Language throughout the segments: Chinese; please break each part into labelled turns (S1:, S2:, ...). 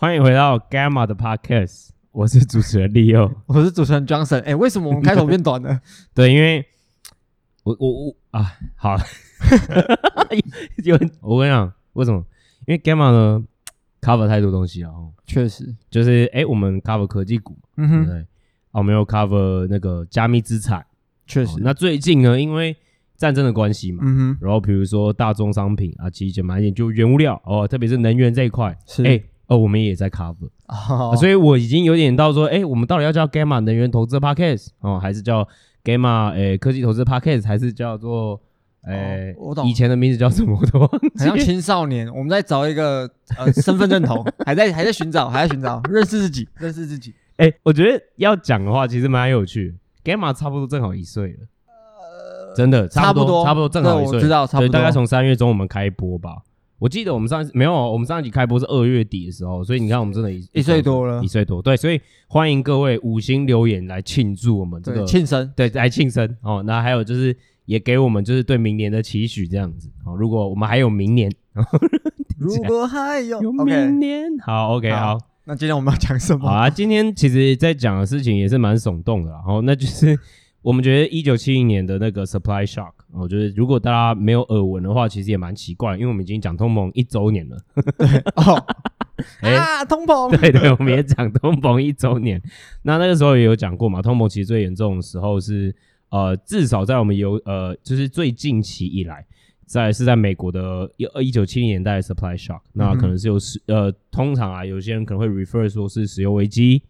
S1: 欢迎回到 Gamma 的 Podcast，我是主持人 Leo，
S2: 我是主持人 Johnson。哎、欸，为什么我们开头变短了？
S1: 对，因为我我我啊，好，有我跟你讲，为什么？因为 Gamma 呢 cover 太多东西了哦，
S2: 确实，
S1: 就是哎、欸，我们 cover 科技股，嗯哼，对，啊，我们有 cover 那个加密资产，
S2: 确实、哦。
S1: 那最近呢，因为战争的关系嘛，
S2: 嗯哼，
S1: 然后比如说大宗商品啊，其实就买一点就原物料哦，特别是能源这一块，
S2: 是哎。欸
S1: 哦，我们也在 cover，、
S2: oh.
S1: 啊、所以我已经有点到说，哎、欸，我们到底要叫 Gamma 能源投资 Podcast 哦，还是叫 Gamma 诶、欸、科技投资 Podcast，还是叫做诶、欸
S2: oh, 我懂。
S1: 以前的名字叫什么我都忘记，
S2: 好像青少年，我们在找一个呃身份认同，还在还在寻找，还在寻找，认识自己，认识自己。
S1: 哎、欸，我觉得要讲的话，其实蛮有趣。Gamma 差不多正好一岁了，呃，真的差不多，差不多。正好一岁，
S2: 我知道，差不多，
S1: 大概从三月中我们开播吧。我记得我们上没有，我们上一集开播是二月底的时候，所以你看我们真的一
S2: 一岁多了，
S1: 一岁多，对，所以欢迎各位五星留言来庆祝我们这个
S2: 庆生，
S1: 对，来庆生哦。那还有就是也给我们就是对明年的期许这样子哦。如果我们还有明年，
S2: 如果还有，
S1: 明年，好，OK，好，好。
S2: 那今天我们要讲什么？
S1: 好啊，今天其实在讲的事情也是蛮耸动的，然后那就是。我们觉得一九七零年的那个 supply shock，我觉得如果大家没有耳闻的话，其实也蛮奇怪，因为我们已经讲通膨一周年了。
S2: 对哦，
S1: 欸、
S2: 啊，通膨，
S1: 对对，我们也讲通膨一周年。那那个时候也有讲过嘛，通膨其实最严重的时候是呃，至少在我们有呃，就是最近期以来，在是在美国的一一九七零年代的 supply shock，那可能是有石呃，通常啊，有些人可能会 refer 说是石油危机。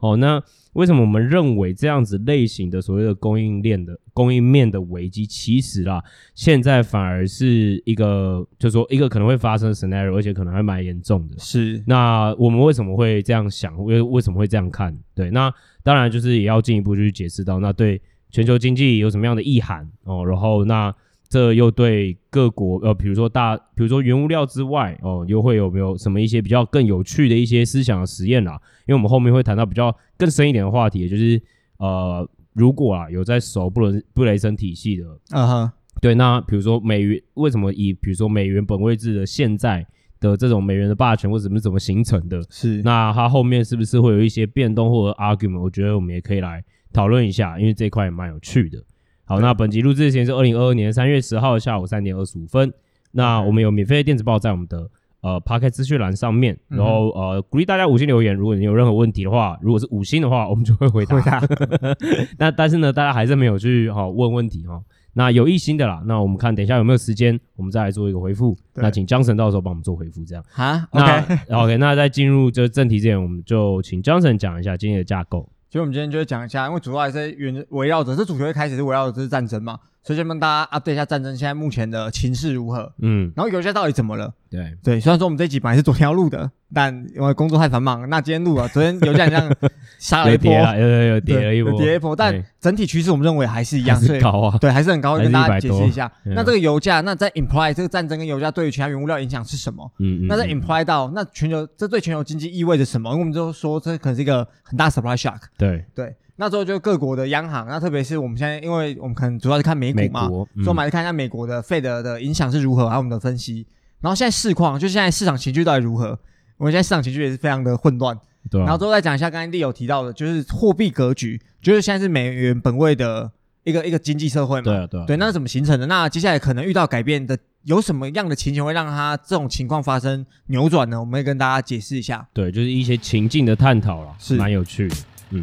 S1: 哦，那为什么我们认为这样子类型的所谓的供应链的供应面的危机，其实啦，现在反而是一个，就是说一个可能会发生的 scenario，而且可能还蛮严重的。
S2: 是，
S1: 那我们为什么会这样想？为为什么会这样看？对，那当然就是也要进一步去解释到，那对全球经济有什么样的意涵哦，然后那。这又对各国呃，比如说大，比如说原物料之外哦，又会有没有什么一些比较更有趣的一些思想的实验啦？因为我们后面会谈到比较更深一点的话题，也就是呃，如果啊有在熟布伦布雷森体系的，
S2: 啊哈，
S1: 对，那比如说美元为什么以比如说美元本位制的现在的这种美元的霸权或者怎么怎么形成的？
S2: 是，
S1: 那它后面是不是会有一些变动或者 argument？我觉得我们也可以来讨论一下，因为这块也蛮有趣的。好，那本集录制时间是二零二二年三月十号下午三点二十五分。那我们有免费的电子报在我们的呃 Podcast 资讯栏上面，然后呃鼓励大家五星留言，如果你有任何问题的话，如果是五星的话，我们就会回答。回答 那但是呢，大家还是没有去哈、哦、问问题哈、哦。那有一星的啦，那我们看等一下有没有时间，我们再来做一个回复。那请江神到时候帮我们做回复，这样。
S2: 好
S1: 那 OK OK，那在进入这正题之前，我们就请江神讲一下今天的架构。
S2: 其实我们今天就会讲一下，因为主要还是围围绕着这主角一开始是围绕着这是战争嘛，所以先帮大家 update 一下战争现在目前的情势如何。嗯，然后油价到底怎么了？
S1: 对对，
S2: 虽然说我们这一集本来是昨天要录的，但因为工作太繁忙，那今天录了。昨天油价好像杀了一波，
S1: 有有有跌了一波，
S2: 跌一波，但整体趋势我们认为还是一样，
S1: 还是高啊，
S2: 对，还是很高。跟大家解释一下，那这个油价，那在 imply 这个战争跟油价对于其他原物料影响是什么？嗯嗯，那在 imply 到那全球这对全球经济意味着什么？因为我们就说这可能是一个很大 supply shock。
S1: 对
S2: 对。那时候就各国的央行，那特别是我们现在，因为我们可能主要是看美股嘛，所以我们来看一下美国的 Fed 的影响是如何，还有我们的分析。然后现在市况，就现在市场情绪到底如何？我们现在市场情绪也是非常的混乱。对。然后之后再讲一下刚才 Lee 有提到的，就是货币格局，就是现在是美元本位的一个一个经济社会嘛。
S1: 对啊，对啊。
S2: 对，那是怎么形成的？那接下来可能遇到改变的，有什么样的情形会让它这种情况发生扭转呢？我们会跟大家解释一下。
S1: 对，就是一些情境的探讨了，是蛮有趣的。嗯。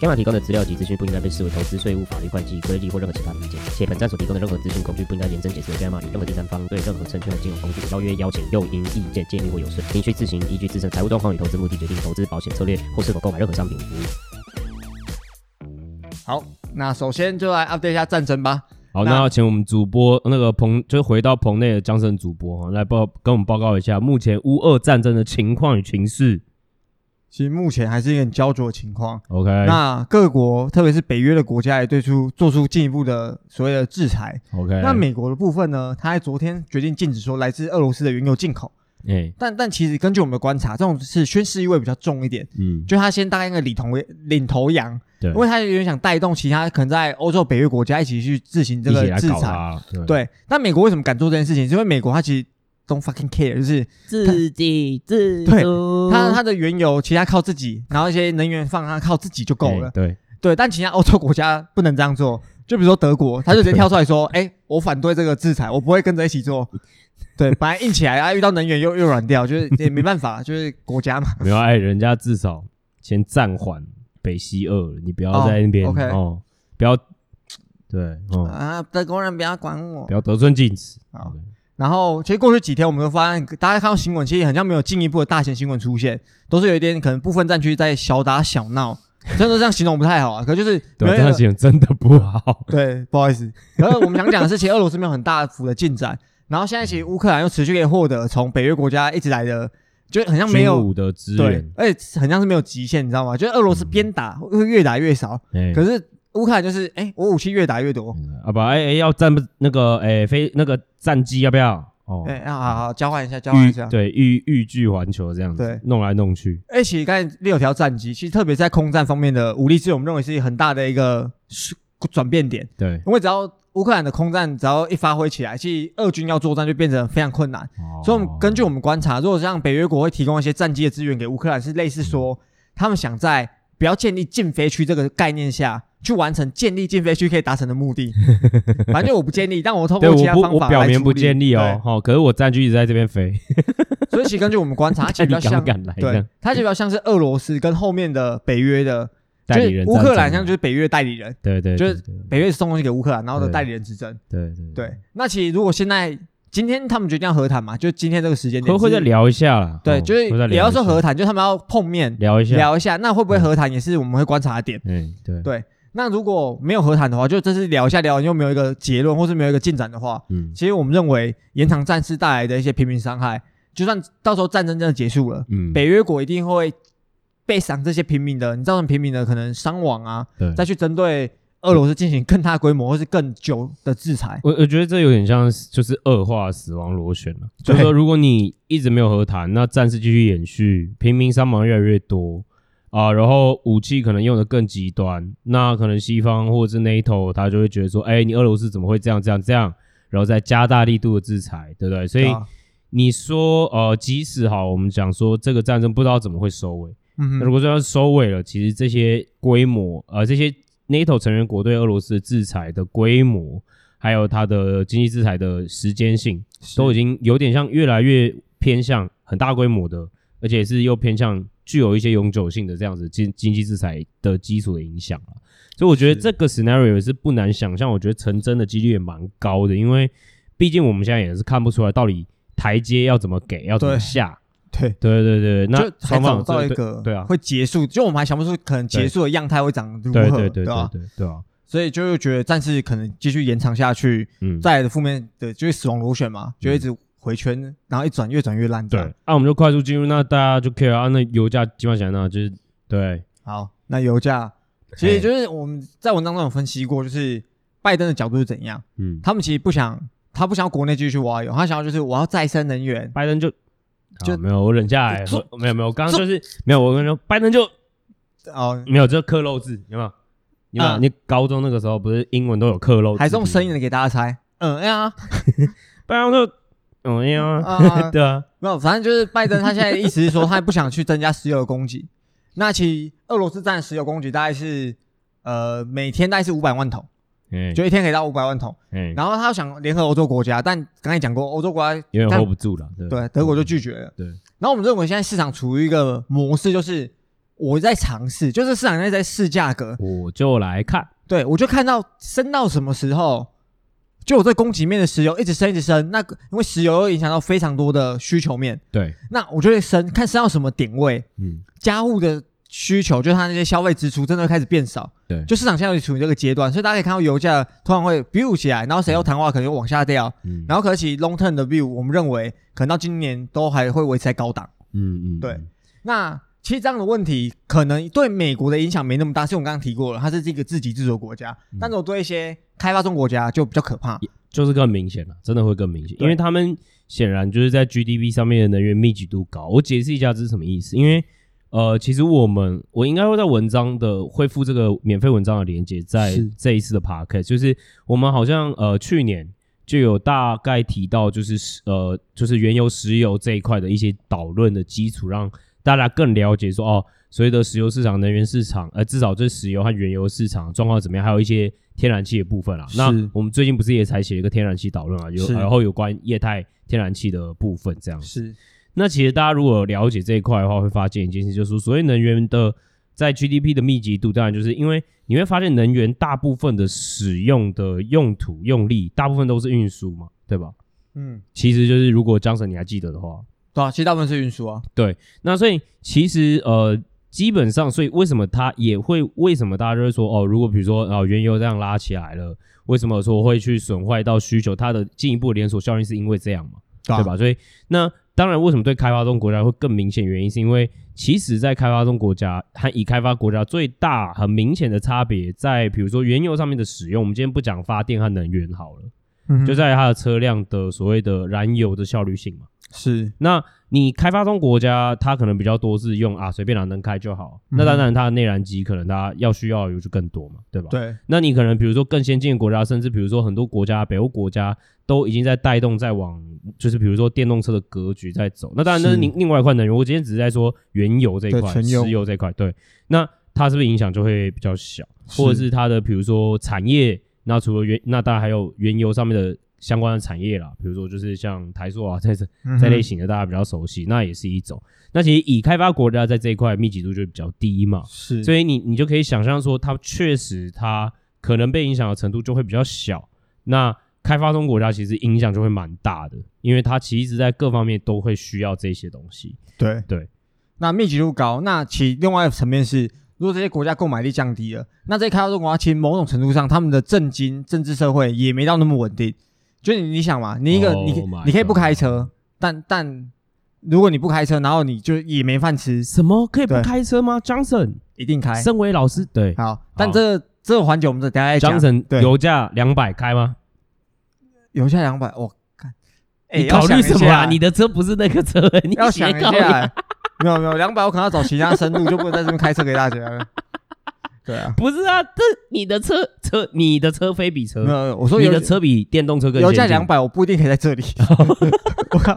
S1: Gamma 提供的资料及资讯不应该被视为投资、税务、法律、会计、规例或任何其他意见，且本站所提供的任何资讯工具不应该严正解释 Gamma 与任何第三方对任何证券和金融工具的邀约、邀请、诱因、意见、建议或有损，您需自行依据自身财务状况与投资目的决定投资、保险策略或是否购买任何商品服务。
S2: 好，那首先就来 update 一下战争吧。
S1: 好，那要请我们主播那个棚，就回到棚内的江神主播哈来报跟我们报告一下目前乌俄战争的情况与情势。
S2: 其实目前还是一个很焦灼的情况。
S1: OK，
S2: 那各国，特别是北约的国家，也对出做出进一步的所谓的制裁。
S1: OK，
S2: 那美国的部分呢？他在昨天决定禁止说来自俄罗斯的原油进口。
S1: 哎、欸，
S2: 但但其实根据我们的观察，这种是宣示意味比较重一点。嗯，就他先大概一个领头领头羊，对，因为他有点想带动其他可能在欧洲北约国家一起去执行这个制裁。对，对，但美国为什么敢做这件事情？是因为美国他其实。Don't fucking care，就是
S3: 自己自足。
S2: 对，他他的原油其他靠自己，然后一些能源放他靠自己就够了。
S1: 欸、对
S2: 对，但其他欧洲国家不能这样做。就比如说德国，他就直接跳出来说：“ 哎、欸，我反对这个制裁，我不会跟着一起做。”对，本来硬起来啊，遇到能源又又软掉，就是也没办法，就是国家嘛。
S1: 没有哎，人家至少先暂缓北溪二，你不要在那边哦，okay、哦，不要对哦
S3: 啊，德国人不要管我，
S1: 不要得寸进尺
S2: 啊。然后，其实过去几天，我们都发现，大家看到新闻，其实好像没有进一步的大型新闻出现，都是有一点可能部分战区在小打小闹，真的这样形容不太好啊。可就是
S1: 对，这样形容真的不好。
S2: 对，不好意思。然后我们想讲的是，其实俄罗斯没有很大幅的进展，然后现在其实乌克兰又持续可以获得从北约国家一直来的，就很像没有
S1: 武的资源，
S2: 而且很像是没有极限，你知道吗？就是俄罗斯边打会越打越少，嗯、可是乌克兰就是，哎，我武器越打越多。
S1: 嗯、啊不，哎哎，要战那个，哎飞那个战机要不要？哦，
S2: 对，要好好交换一下，交换一下，
S1: 对，欲欲拒还求这样子，对，弄来弄去。
S2: 而且刚才六条战机，其实特别在空战方面的武力支援，我们认为是很大的一个转变点。
S1: 对，
S2: 因为只要乌克兰的空战只要一发挥起来，其实俄军要作战就变成非常困难。哦、所以，我们根据我们观察，如果像北约国会提供一些战机的资源给乌克兰，是类似说，嗯、他们想在不要建立禁飞区这个概念下。去完成建立禁飞区可以达成的目的，反正就我不建立，但我通过其他方法来处理。
S1: 我表面不建立哦，好，可是我战机一直在这边飞，
S2: 所以其实根据我们观察，它其实比较 像，对，它其实比较像是俄罗斯跟后面的北约的
S1: 代理人，
S2: 乌克兰像就是北约代理人，
S1: 对对，
S2: 就是北约送东西给乌克兰，然后的代理人之争，
S1: 对对
S2: 对。那其实如果现在今天他们决定要和谈嘛，就今天这个时间点，
S1: 会会再聊一下啦，
S2: 对，就是也要说和谈，就他们要碰面
S1: 聊一下，
S2: 聊一下，那会不会和谈也是我们会观察的点，
S1: 嗯，对。
S2: 对。那如果没有和谈的话，就这次聊一下聊，又没有一个结论，或是没有一个进展的话，嗯，其实我们认为延长战事带来的一些平民伤害，就算到时候战争真的结束了，嗯，北约国一定会背赏这些平民的，你造成平民的可能伤亡啊，对，再去针对俄罗斯进行更大规模或是更久的制裁。
S1: 我我觉得这有点像就是恶化死亡螺旋了，就是说如果你一直没有和谈，那战事继续延续，平民伤亡越来越多。啊，然后武器可能用的更极端，那可能西方或者是 NATO 他就会觉得说，哎，你俄罗斯怎么会这样这样这样，然后再加大力度的制裁，对不对？所以你说，呃，即使好，我们讲说这个战争不知道怎么会收尾，嗯哼，那如果说要收尾了，其实这些规模，呃，这些 NATO 成员国对俄罗斯的制裁的规模，还有它的经济制裁的时间性，都已经有点像越来越偏向很大规模的，而且是又偏向。具有一些永久性的这样子经经济制裁的基础的影响啊，所以我觉得这个 scenario 也是不难想象，我觉得成真的几率也蛮高的，因为毕竟我们现在也是看不出来到底台阶要怎么给，要怎么下。
S2: 对。
S1: 对。对对，那
S2: 双方到一个对啊。会结束，就我们还想不出可能结束的样态会长如何，对对对对对对啊，所以就觉得暂时可能继续延长下去，嗯，再来的负面的就是死亡螺旋嘛，就一直。回圈，然后一转越转越烂。
S1: 对，那、啊、我们就快速进入，那大家就 care 啊，那油价基本上呢，就是对。
S2: 好，那油价其实就是我们在文章中有分析过，就是拜登的角度是怎样？嗯，他们其实不想，他不想国内继续挖油，他想要就是我要再生能源。
S1: 拜登就就没有，我忍下来，没有没有，我刚刚就是没有，我跟你说，拜登就哦，没有这刻漏字，有没有？有？你高中那个时候不是英文都有刻漏字，
S2: 还是用声音的给大家猜？嗯，哎呀，
S1: 拜登就。嗯呀，
S2: 啊 对啊，没有，反正就是拜登他现在的意思是说，他不想去增加石油的供给。那其实俄罗斯占石油供给大概是呃每天大概是五百万桶，嗯，就一天可以到五百万桶。嗯，然后他想联合欧洲国家，但刚才讲过，欧洲国家
S1: 有点 hold 不住了，
S2: 对，德国就拒绝了。对，然后我们认为现在市场处于一个模式，就是我在尝试，就是市场在在试价格，
S1: 我就来看，
S2: 对我就看到升到什么时候。就我这供给面的石油一直升一直升，那个因为石油又影响到非常多的需求面，
S1: 对，
S2: 那我就会升，看升到什么点位，嗯，家户的需求，就是他那些消费支出真的会开始变少，
S1: 对，
S2: 就市场现在处于这个阶段，所以大家可以看到油价突然会 build 起来，然后谁要谈话可能又往下掉，嗯，然后可是 long term 的 view，我们认为可能到今年都还会维持在高档，
S1: 嗯嗯，
S2: 对，那其实这样的问题可能对美国的影响没那么大，是我们刚刚提过了，它是这个自给自足的国家。嗯、但是我对一些开发中国家就比较可怕，
S1: 就是更明显了，真的会更明显，因为他们显然就是在 GDP 上面的能源密集度高。我解释一下这是什么意思，因为呃，其实我们我应该会在文章的恢复这个免费文章的连接，在这一次的 podcast，就是我们好像呃去年就有大概提到，就是呃就是原油、石油这一块的一些导论的基础，让大家更了解说哦，所谓的石油市场、能源市场，呃，至少这石油和原油市场状况怎么样？还有一些天然气的部分啦。那我们最近不是也才写了一个天然气导论啊？有然后有关液态天然气的部分这样子。
S2: 是。
S1: 那其实大家如果了解这一块的话，会发现一件事，就是说，所谓能源的在 GDP 的密集度，当然就是因为你会发现能源大部分的使用的用途用力，大部分都是运输嘛，对吧？嗯，其实就是如果 Johnson 你还记得的话。
S2: 对啊，其实大部分是运输啊。
S1: 对，那所以其实呃，基本上，所以为什么它也会？为什么大家就会说哦，如果比如说啊，原油这样拉起来了，为什么说会去损坏到需求？它的进一步连锁效应是因为这样嘛？对，啊、对吧？所以那当然，为什么对开发中国家会更明显？原因是因为其实，在开发中国家和已开发国家最大很明显的差别，在比如说原油上面的使用。我们今天不讲发电和能源好了，嗯、就在它的车辆的所谓的燃油的效率性嘛。
S2: 是，
S1: 那你开发中国家，它可能比较多是用啊，随便哪能开就好。嗯、那当然，它的内燃机可能它要需要的油就更多嘛，对吧？
S2: 对。
S1: 那你可能比如说更先进的国家，甚至比如说很多国家，北欧国家都已经在带动，在往就是比如说电动车的格局在走。那当然，那是另另外一块能源。我今天只是在说原油这一块，石油这一块。对。那它是不是影响就会比较小？或者是它的比如说产业？那除了原，那当然还有原油上面的。相关的产业啦，比如说就是像台塑啊，这这这类型的大家比较熟悉，嗯、那也是一种。那其实已开发国家在这一块密集度就比较低嘛，
S2: 是，
S1: 所以你你就可以想象说，它确实它可能被影响的程度就会比较小。那开发中国家其实影响就会蛮大的，因为它其实在各方面都会需要这些东西。
S2: 对
S1: 对，
S2: 那密集度高，那其另外一个层面是，如果这些国家购买力降低了，那这些开发中国家其实某种程度上，他们的政经、政治、社会也没到那么稳定。就你你想嘛，你一个、oh、你你可以不开车，但但如果你不开车，然后你就也没饭吃。
S1: 什么可以不开车吗？Johnson
S2: 一定开。
S1: 身为老师，对，
S2: 好。但这個、这个环节我们等下再讲。
S1: Johnson 油价两百开吗？
S2: 油价两百，我看。
S1: 你考虑什么啊？你的车不是那个车，你
S2: 要想一下。没有没有，两百我可能要找其他深度，就不能在这边开车给大家了。对啊，
S1: 不是啊，这你的车车，你的车非比车。
S2: 没有，我说
S1: 你的车比电动车更。
S2: 油价两百，我不一定可以在这里。我靠，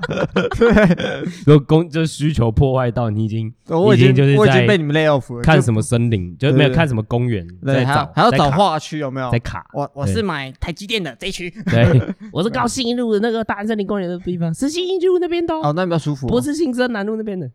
S2: 对，
S1: 有供就需求破坏到你已经，
S2: 我已经就是我已经被你们 lay off 了。
S1: 看什么森林，就没有看什么公园，
S2: 对，还要还要找化区有没有？
S1: 在卡。
S3: 我我是买台积电的这一区。
S1: 对，
S3: 我是高信一路的那个大安森林公园的地方，是信一路那边的。
S2: 哦，那比较舒服。
S3: 不是新生南路那边的。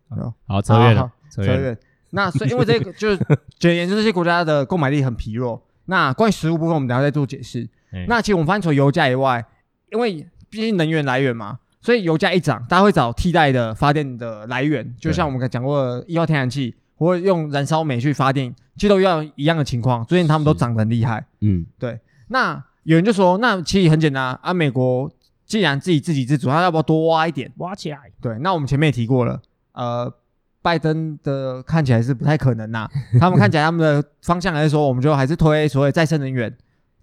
S1: 好，扯远了，扯远。
S2: 那所以，因为这个 就是简言，之这些国家的购买力很疲弱。那关于食物部分，我们等下再做解释。欸、那其实我们发现，除了油价以外，因为毕竟能源来源嘛，所以油价一涨，大家会找替代的发电的来源。就像我们刚讲过的，液化天然气或者用燃烧煤去发电，其实都要一样的情况。最近他们都涨得很厉害。嗯，对。那有人就说，那其实很简单啊，美国既然自己自给自足，他要不要多挖一点？
S3: 挖起来。
S2: 对。那我们前面也提过了，呃。拜登的看起来是不太可能呐，他们看起来他们的方向还是说，我们就还是推所谓再生能源，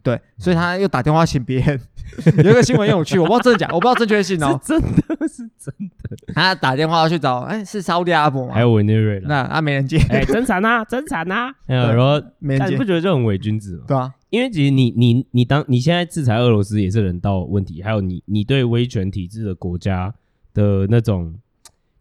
S2: 对，所以他又打电话请别人，有一个新闻很有趣，我不知道真的假，我不知道正确性哦，
S1: 真的是真的，
S2: 他打电话去找，哎，是沙乌地阿拉伯吗？
S1: 还有委内瑞拉，
S2: 那啊没人接，
S1: 哎，真惨呐，真惨呐，然后没人接，你不觉得这很伪君子吗？
S2: 对啊，
S1: 因为其实你你你当你现在制裁俄罗斯也是人道问题，还有你你对威权体制的国家的那种。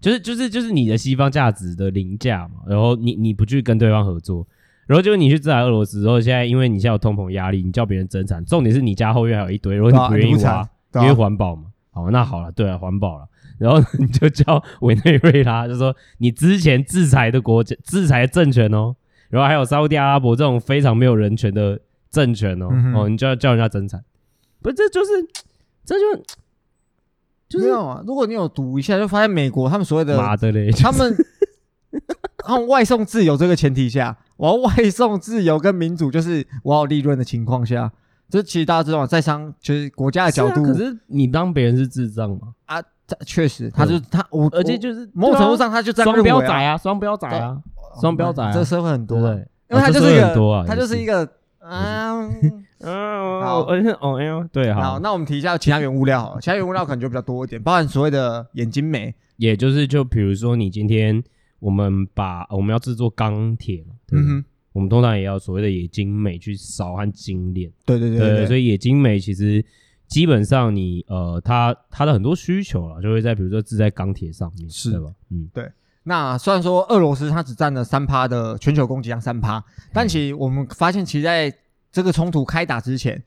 S1: 就是就是就是你的西方价值的凌驾嘛，然后你你不去跟对方合作，然后就是你去制裁俄罗斯，然后现在因为你现在有通膨压力，你叫别人增产，重点是你家后院还有一堆，如果你不愿意挖，啊啊、因为环保嘛。好，那好了，对啊，环保了，然后你就叫委内瑞拉，就说你之前制裁的国家、制裁的政权哦，然后还有沙乌地阿拉伯这种非常没有人权的政权哦，嗯、哦，你就要叫人家增产，不，这就是这就。
S2: 没有啊！如果你有读一下，就发现美国他们所谓的
S1: 妈的嘞，
S2: 他们 他们外送自由这个前提下，我要外送自由跟民主，就是我要利润的情况下，这其实大家知道，在商就是国家的角度，
S1: 可是你当别人是智障吗？
S2: 啊，确实，他就他我，
S3: 而且就是
S2: 某种程度上，他就
S3: 双标仔啊，双标仔啊，双标仔，
S2: 这个社会很多，
S3: 对，
S2: 因为他就是一个，他就是。一个，嗯
S3: 嗯，好，而且哦，哎呦，对，好，
S2: 那我们提一下其他原物料好了，其他原物料可能就比较多一点，包含所谓的眼睛美，
S1: 也就是就比如说你今天我们把我们要制作钢铁嘛，嗯哼。我们通常也要所谓的冶金美去烧和精炼，
S2: 对对对，对，对，
S1: 所以冶金美其实基本上你呃，它它的很多需求啊，就会在比如说制在钢铁上面，是对吧？嗯，
S2: 对。那虽然说俄罗斯它只占了三趴的全球供给量三趴，但其实我们发现，其实在这个冲突开打之前，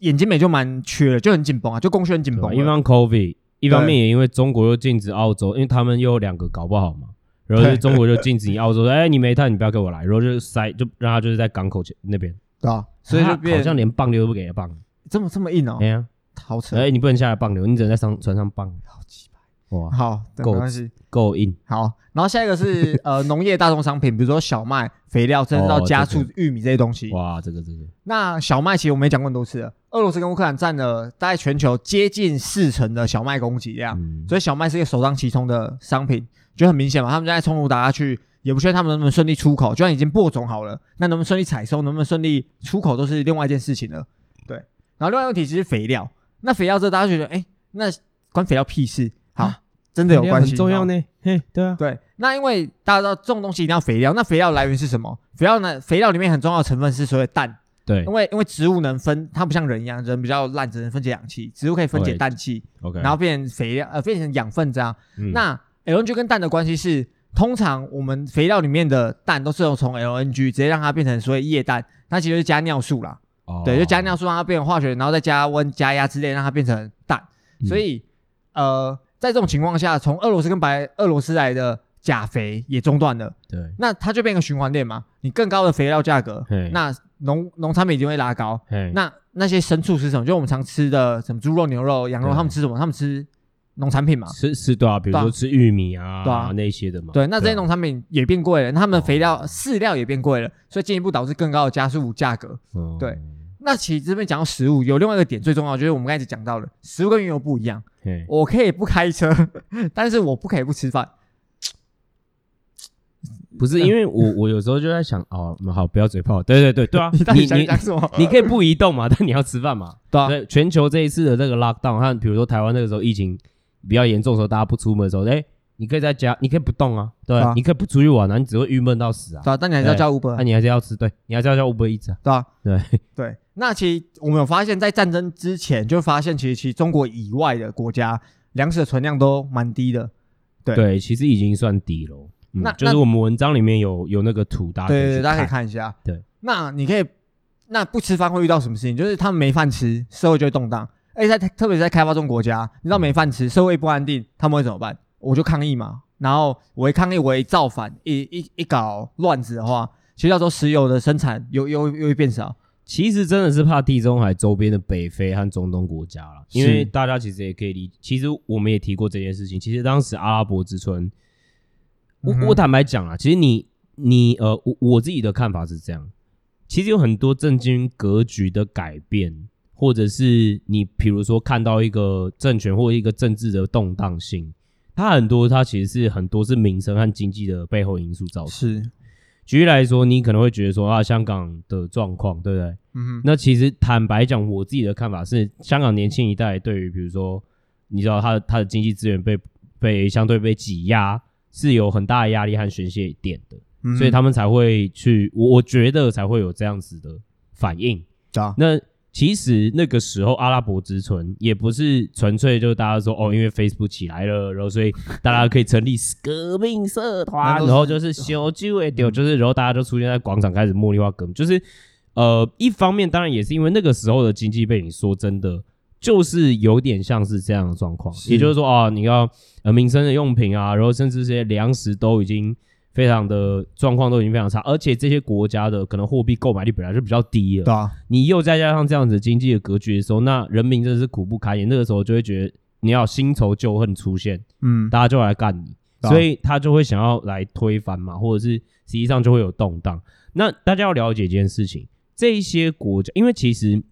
S2: 眼睛美就蛮缺了，就很紧绷啊，就供需很紧绷。
S1: 一方 COVID，一方面也因为中国又禁止澳洲，因为他们又有两个搞不好嘛。然后就中国就禁止你澳洲说，哎，你煤炭你不要给我来，然后就塞，就让他就是在港口前那边，
S2: 对啊，所以就变
S1: 好像连棒流都不给他棒，
S2: 这么这么硬哦，
S1: 哎呀，
S2: 好扯，
S1: 哎，你不能下来棒流，你只能在上船上棒，
S2: 好奇葩，哇，好，够关系，
S1: 够硬，
S2: 好，然后下一个是 呃农业大宗商品，比如说小麦、肥料，甚至到家畜、玉米这些东西，
S1: 哇，这个这个，
S2: 那小麦其实我们也讲过很多次了，俄罗斯跟乌克兰占了大概全球接近四成的小麦供给量，所以小麦是一个首当其冲的商品。就很明显嘛，他们现在冲突打下去，也不确定他们能不能顺利出口。就算已经播种好了，那能不能顺利采收，能不能顺利出口，都是另外一件事情了。对。然后另外一个问题其实肥料，那肥料这大家觉得，哎，那关肥料屁事？好，啊、真的有关系，
S3: 很重要呢。嘿，对啊，
S2: 对。那因为大家知道这种东西一定要肥料，那肥料来源是什么？肥料呢？肥料里面很重要的成分是所谓氮。
S1: 对。
S2: 因为因为植物能分，它不像人一样，人比较烂，只能分解氧气，植物可以分解氮气。
S1: OK。
S2: 然后变成肥料，呃，变成养分这样。嗯、那 LNG 跟氮的关系是，通常我们肥料里面的氮都是用从 LNG 直接让它变成所谓液氮，它其实是加尿素啦，哦、对，就加尿素让它变成化学，然后再加温加压之类让它变成氮。嗯、所以，呃，在这种情况下，从俄罗斯跟白俄罗斯来的钾肥也中断了，
S1: 对，
S2: 那它就变成循环链嘛。你更高的肥料价格，嘿那农农产品一定会拉高。那那些牲畜吃什么？就我们常吃的什么猪肉、牛肉、羊肉，他们吃什么？他们吃。农产品嘛，
S1: 吃吃多少？比如说吃玉米啊，对啊，那些的嘛。
S2: 对，那这些农产品也变贵了，他们的肥料、饲料也变贵了，所以进一步导致更高的加速价格。对，那其实这边讲到食物，有另外一个点最重要，就是我们刚才讲到的，食物跟原油不一样。我可以不开车，但是我不可以不吃饭。
S1: 不是，因为我我有时候就在想，哦，好，不要嘴炮。对对对对啊，
S2: 你你讲什么？
S1: 你可以不移动嘛，但你要吃饭嘛。对啊，全球这一次的这个 lockdown，看比如说台湾那个时候疫情。比较严重的时候，大家不出门的时候，哎，你可以在家，你可以不动啊，对，你可以不出去玩啊，你只会郁闷到死啊。
S2: 对啊，但你还是要叫 Uber，
S1: 那你还是要吃，对，你还是要叫 Uber Eats 啊。
S2: 对啊，
S1: 对
S2: 对。那其实我们有发现，在战争之前就发现，其实其实中国以外的国家粮食的存量都蛮低的。
S1: 对对，其实已经算低了。那就是我们文章里面有有那个图，大家对对，
S2: 大家可以看一下。
S1: 对，
S2: 那你可以，那不吃饭会遇到什么事情？就是他们没饭吃，社会就会动荡。哎，在特别是在开发中国家，你知道没饭吃，社会不安定，他们会怎么办？我就抗议嘛。然后我一抗议，我一造反，一一一搞乱子的话，其实到时候石油的生产又又又会变少。
S1: 其实真的是怕地中海周边的北非和中东国家了，因为大家其实也可以理。其实我们也提过这件事情。其实当时阿拉伯之春，我我坦白讲啊，其实你你呃，我我自己的看法是这样，其实有很多政经格局的改变。或者是你比如说看到一个政权或一个政治的动荡性，它很多它其实是很多是民生和经济的背后因素造成。
S2: 是，
S1: 举例来说，你可能会觉得说啊，香港的状况，对不对？嗯哼。那其实坦白讲，我自己的看法是，香港年轻一代对于比如说，你知道他的他的经济资源被被相对被挤压，是有很大的压力和宣泄点的，嗯、所以他们才会去，我我觉得才会有这样子的反应。
S2: 啊，
S1: 那。其实那个时候，阿拉伯之春也不是纯粹就大家说哦，因为 Facebook 起来了，然后所以大家可以成立 革命社团，然后就是小酒会丢，就是然后大家就出现在广场开始茉莉花革命，就是呃，一方面当然也是因为那个时候的经济背景，说真的就是有点像是这样的状况，也就是说啊，你要呃民生的用品啊，然后甚至这些粮食都已经。非常的状况都已经非常差，而且这些国家的可能货币购买力本来就比较低了。对啊，你又再加上这样子经济的格局的时候，那人民真的是苦不堪言。那个时候就会觉得你要新仇旧恨出现，嗯，大家就来干你，啊、所以他就会想要来推翻嘛，或者是实际上就会有动荡。那大家要了解一件事情，这一些国家，因为其实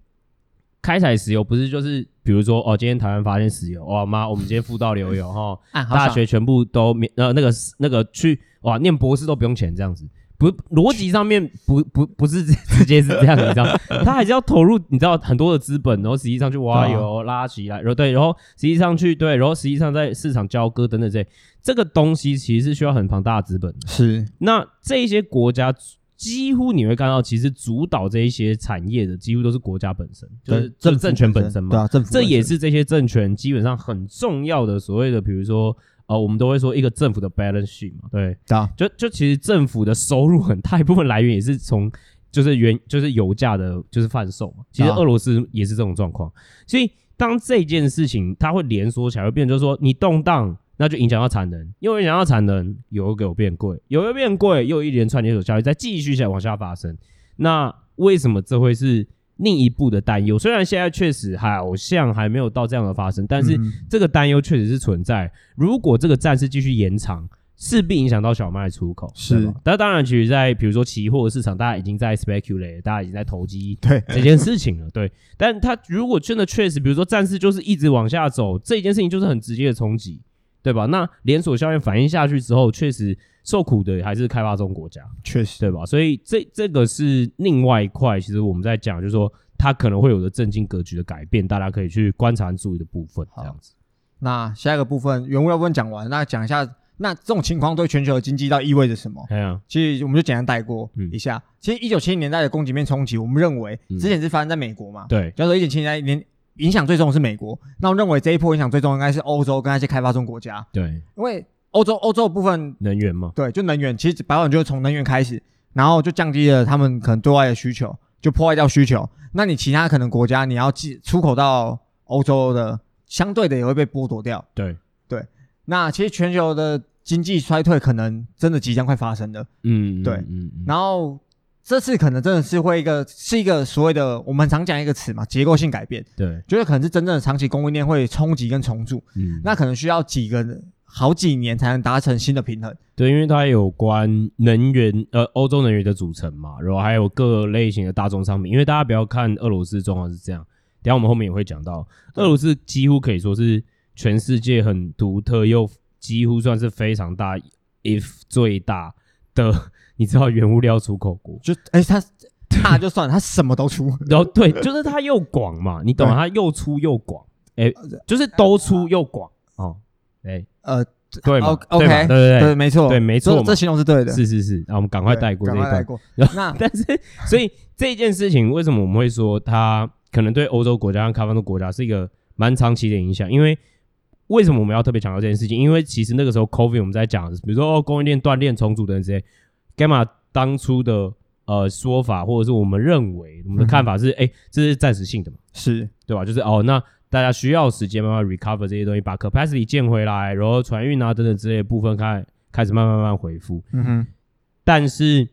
S1: 开采石油不是就是比如说哦，今天台湾发现石油，哇妈，我们今天富到流油哈，
S2: 啊、
S1: 大学全部都免呃那个那个去哇念博士都不用钱这样子。不，逻辑上面不不不是 直接是这样，你知道，他还是要投入，你知道很多的资本，然后实际上去挖油拉起来，然后对，然后实际上去对，然后实际上在市场交割等等这些，这个东西其实是需要很庞大的资本的。
S2: 是，
S1: 那这一些国家几乎你会看到，其实主导这一些产业的几乎都是国家本身，就是政政权本身嘛，
S2: 对啊，政府，
S1: 这也是这些政权基本上很重要的所谓的，比如说。哦，我们都会说一个政府的 balance sheet 嘛，对，
S2: 啊，
S1: 就就其实政府的收入很大一部分来源也是从就是原 就是油价的，就是贩售嘛。其实俄罗斯也是这种状况，所以当这件事情它会连锁起来，会变成就是说你动荡，那就影响到产能，因为影响到产能，油给我变贵，油又变贵，又一连串连锁效应再继续下往下发生。那为什么这会是？另一步的担忧，虽然现在确实好像还没有到这样的发生，但是这个担忧确实是存在。如果这个战事继续延长，势必影响到小麦出口。
S2: 是，
S1: 但当然，其实，在比如说期货市场，大家已经在 speculate，大家已经在投机
S2: 对
S1: 这件事情了。对，但他如果真的确实，比如说战事就是一直往下走，这件事情就是很直接的冲击，对吧？那连锁效应反应下去之后，确实。受苦的还是开发中国家，
S2: 确实，
S1: 对吧？所以这这个是另外一块，其实我们在讲，就是说它可能会有的政经格局的改变，大家可以去观察注意的部分。这样子，
S2: 那下一个部分原物料部分讲完，那讲一下，那这种情况对全球的经济到底意味着什么？
S1: 对啊，
S2: 其实我们就简单带过一下。嗯、其实一九七零年代的供给面冲击，我们认为之前是发生在美国嘛？
S1: 嗯、对，
S2: 叫做一九七零年代年影响最重的是美国，那我认为这一波影响最重应该是欧洲跟那些开发中国家。
S1: 对，
S2: 因为。欧洲欧洲的部分
S1: 能源吗？
S2: 对，就能源，其实白话就是从能源开始，然后就降低了他们可能对外的需求，就破坏掉需求。那你其他可能国家你要进出口到欧洲的，相对的也会被剥夺掉。
S1: 对
S2: 对，那其实全球的经济衰退可能真的即将快发生了。
S1: 嗯，
S2: 对，嗯，嗯，然后这次可能真的是会一个是一个所谓的我们常讲一个词嘛，结构性改变。
S1: 对，
S2: 就是可能是真正的长期供应链会冲击跟重组。嗯，那可能需要几个。好几年才能达成新的平衡。
S1: 对，因为它有关能源，呃，欧洲能源的组成嘛，然后还有各类型的大宗商品。因为大家不要看俄罗斯状况是这样，等下我们后面也会讲到，俄罗斯几乎可以说是全世界很独特又几乎算是非常大，if 最大的，你知道原物料出口国。
S2: 就哎，它大就算了，它什么都出。
S1: 然后对，就是它又广嘛，你懂吗？它又粗又广，哎，就是都粗又广哦。哎，呃，对嘛
S2: ，OK，对
S1: 对
S2: 对，没错，
S1: 对没错，
S2: 这形容是对的，
S1: 是是是。那我们赶快带过这一段。
S2: 那
S1: 但是，所以这件事情为什么我们会说它可能对欧洲国家和开发中国家是一个蛮长期的影响？因为为什么我们要特别强调这件事情？因为其实那个时候 COVID 我们在讲，比如说哦，供应链断裂、重组等等这些，Gamma 当初的呃说法，或者是我们认为我们的看法是，哎，这是暂时性的嘛？
S2: 是
S1: 对吧？就是哦，那。大家需要时间慢慢 recover 这些东西，把 capacity 建回来，然后船运啊等等之类的部分开开始慢慢慢慢恢复。
S2: 嗯哼。
S1: 但是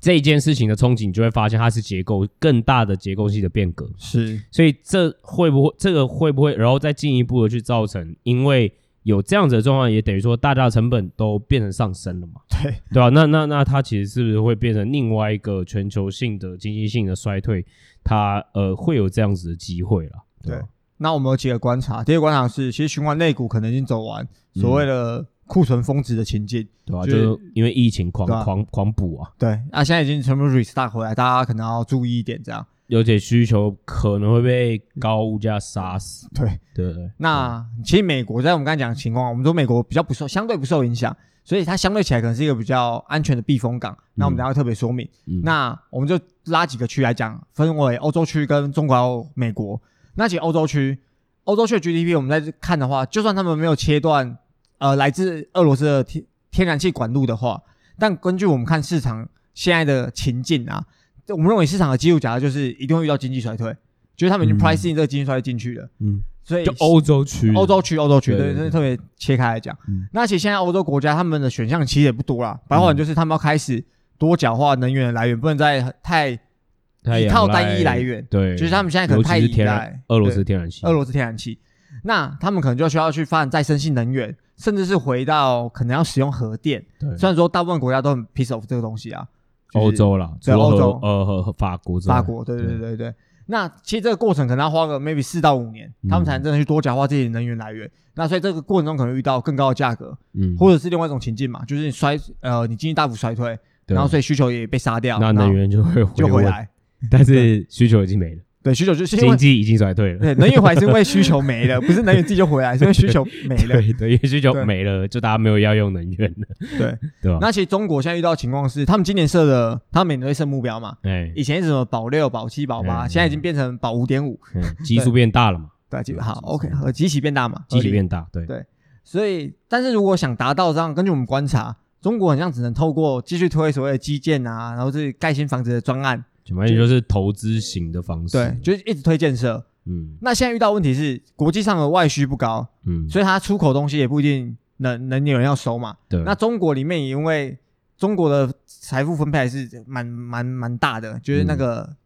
S1: 这一件事情的憧憬，你就会发现它是结构更大的结构性的变革。
S2: 是。所
S1: 以这会不会这个会不会，然后再进一步的去造成，因为有这样子的状况，也等于说大家的成本都变成上升了嘛？
S2: 对。
S1: 对吧、啊？那那那它其实是不是会变成另外一个全球性的经济性的衰退？它呃会有这样子的机会了。对。对
S2: 那我们有几个观察，第一个观察是，其实循环类股可能已经走完所谓的库存峰值的情境，
S1: 对吧？就因为疫情狂狂狂补啊，
S2: 对，那现在已经全部 restart 回来，大家可能要注意一点，这样。
S1: 有且需求可能会被高物价杀死，
S2: 对
S1: 对对。
S2: 那其实美国在我们刚才讲的情况，我们说美国比较不受，相对不受影响，所以它相对起来可能是一个比较安全的避风港。那我们等下会特别说明。那我们就拉几个区来讲，分为欧洲区跟中国、美国。那其实欧洲区，欧洲区的 GDP，我们在这看的话，就算他们没有切断，呃，来自俄罗斯的天天然气管路的话，但根据我们看市场现在的情境啊，我们认为市场的基础假设就是一定会遇到经济衰退，就是他们已经 pricing 这个经济衰退进去了。嗯，所以
S1: 就欧洲区，
S2: 欧洲区，欧洲区，对，对，特别切开来讲。嗯，那其实现在欧洲国家他们的选项其实也不多啦，白话文就是他们要开始多角化能源的来源，不能再太。依靠单一来源，
S1: 对，
S2: 就是他们现在可能太依赖
S1: 俄罗斯天然气，
S2: 俄罗斯天然气，那他们可能就需要去发展再生性能源，甚至是回到可能要使用核电。对，虽然说大部分国家都很 piece of 这个东西啊，
S1: 欧洲啦，
S2: 对欧洲，
S1: 呃和和法国，
S2: 法国，对对对。对对。那其实这个过程可能要花个 maybe 四到五年，他们才能真的去多角化自己的能源来源。嗯、那所以这个过程中可能遇到更高的价格，嗯，或者是另外一种情境嘛，就是你衰呃你经济大幅衰退，然后所以需求也被杀掉，
S1: 那能源就会
S2: 就回来，
S1: 但是需求已经没了。
S2: 对，需求就是
S1: 经济已经衰退了。
S2: 对，能源还是因为需求没了，不是能源自己就回来，是因为需求没了。
S1: 对，对，因为需求没了，就大家没有要用能源了。
S2: 对，
S1: 对吧？
S2: 那其实中国现在遇到的情况是，他们今年设的，他们每年会设目标嘛？对。以前是什么保六、保七、保八，现在已经变成保五点五，
S1: 基数变大了嘛？
S2: 对，基好，OK，和机器变大嘛？
S1: 机器变大，对
S2: 对。所以，但是如果想达到这样，根据我们观察，中国好像只能透过继续推所谓的基建啊，然后是盖新房子的专案。
S1: 简单就是投资型的方式，
S2: 对，就是一直推建设。嗯，那现在遇到问题是国际上的外需不高，嗯，所以它出口东西也不一定能能有人要收嘛。对，那中国里面也因为中国的财富分配还是蛮蛮蛮大的，就是那个、嗯、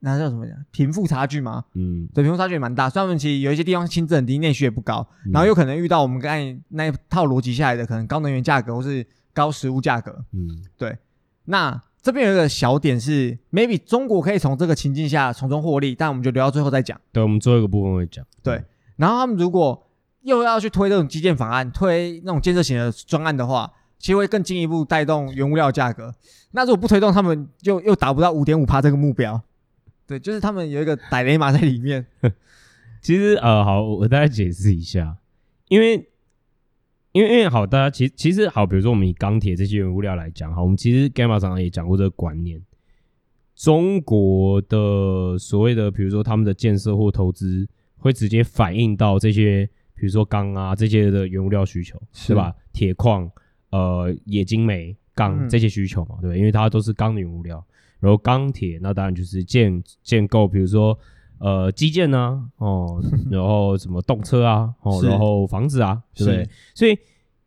S2: 那叫什么讲贫富差距嘛。嗯，对，贫富差距也蛮大。虽然我们其实有一些地方薪资很低，内需也不高，嗯、然后有可能遇到我们刚才那一套逻辑下来的可能高能源价格或是高食物价格。嗯，对，那。这边有一个小点是，maybe 中国可以从这个情境下从中获利，但我们就留到最后再讲。
S1: 对，我们最后一个部分会讲。
S2: 对，然后他们如果又要去推这种基建法案，推那种建设型的专案的话，其实会更进一步带动原物料价格。那如果不推动，他们就又达不到五点五趴这个目标。对，就是他们有一个歹雷马在里面。
S1: 其实呃，好，我大概解释一下，因为。因为因为好，大家其实其实好，比如说我们以钢铁这些原物料来讲，好，我们其实 Gamma 常常也讲过这个观念，中国的所谓的，比如说他们的建设或投资，会直接反映到这些，比如说钢啊这些的原物料需求，是吧？铁矿、呃，冶金煤、钢这些需求嘛，对不对？因为它都是钢的原物料，然后钢铁，那当然就是建建构，比如说。呃，基建呢、啊，哦，然后什么动车啊，哦，然后房子啊，对不对？所以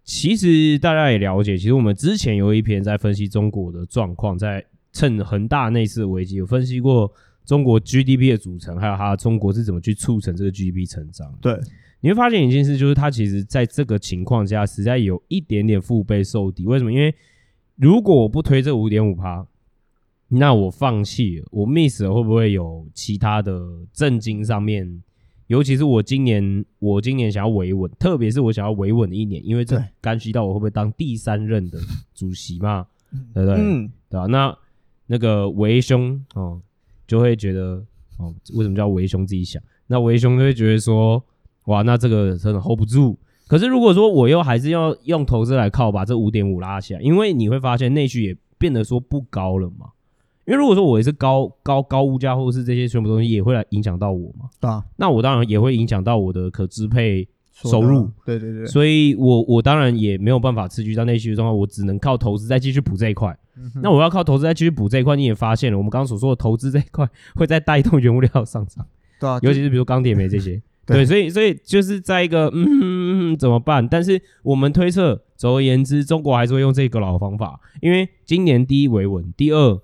S1: 其实大家也了解，其实我们之前有一篇在分析中国的状况，在趁恒大那次危机，有分析过中国 GDP 的组成，还有它中国是怎么去促成这个 GDP 成长。
S2: 对，
S1: 你会发现一件事，就是它其实在这个情况下，实在有一点点腹背受敌。为什么？因为如果我不推这五点五趴。那我放弃了，我 miss 了会不会有其他的震惊上面？尤其是我今年，我今年想要维稳，特别是我想要维稳的一年，因为这干系到我会不会当第三任的主席嘛，对不对？嗯，对吧？那那个维兄哦，就会觉得哦，为什么叫维兄？自己想，那维兄就会觉得说，哇，那这个真的 hold 不住。可是如果说我又还是要用投资来靠把这五点五拉起来，因为你会发现内需也变得说不高了嘛。因为如果说我也是高高高物价，或者是这些全部东西也会来影响到我嘛，啊，那我当然也会影响到我的可支配收入，
S2: 对对对，
S1: 所以我我当然也没有办法持续到内需的状况，我只能靠投资再继续补这一块。嗯、那我要靠投资再继续补这一块，你也发现了，我们刚刚所说的投资这一块会再带动原物料上涨，
S2: 对啊，
S1: 尤其是比如钢铁煤这些，对，对，所以所以就是在一个嗯，嗯，嗯怎么办？但是我们推测，总而言之，中国还是会用这个老方法，因为今年第一维稳，第二。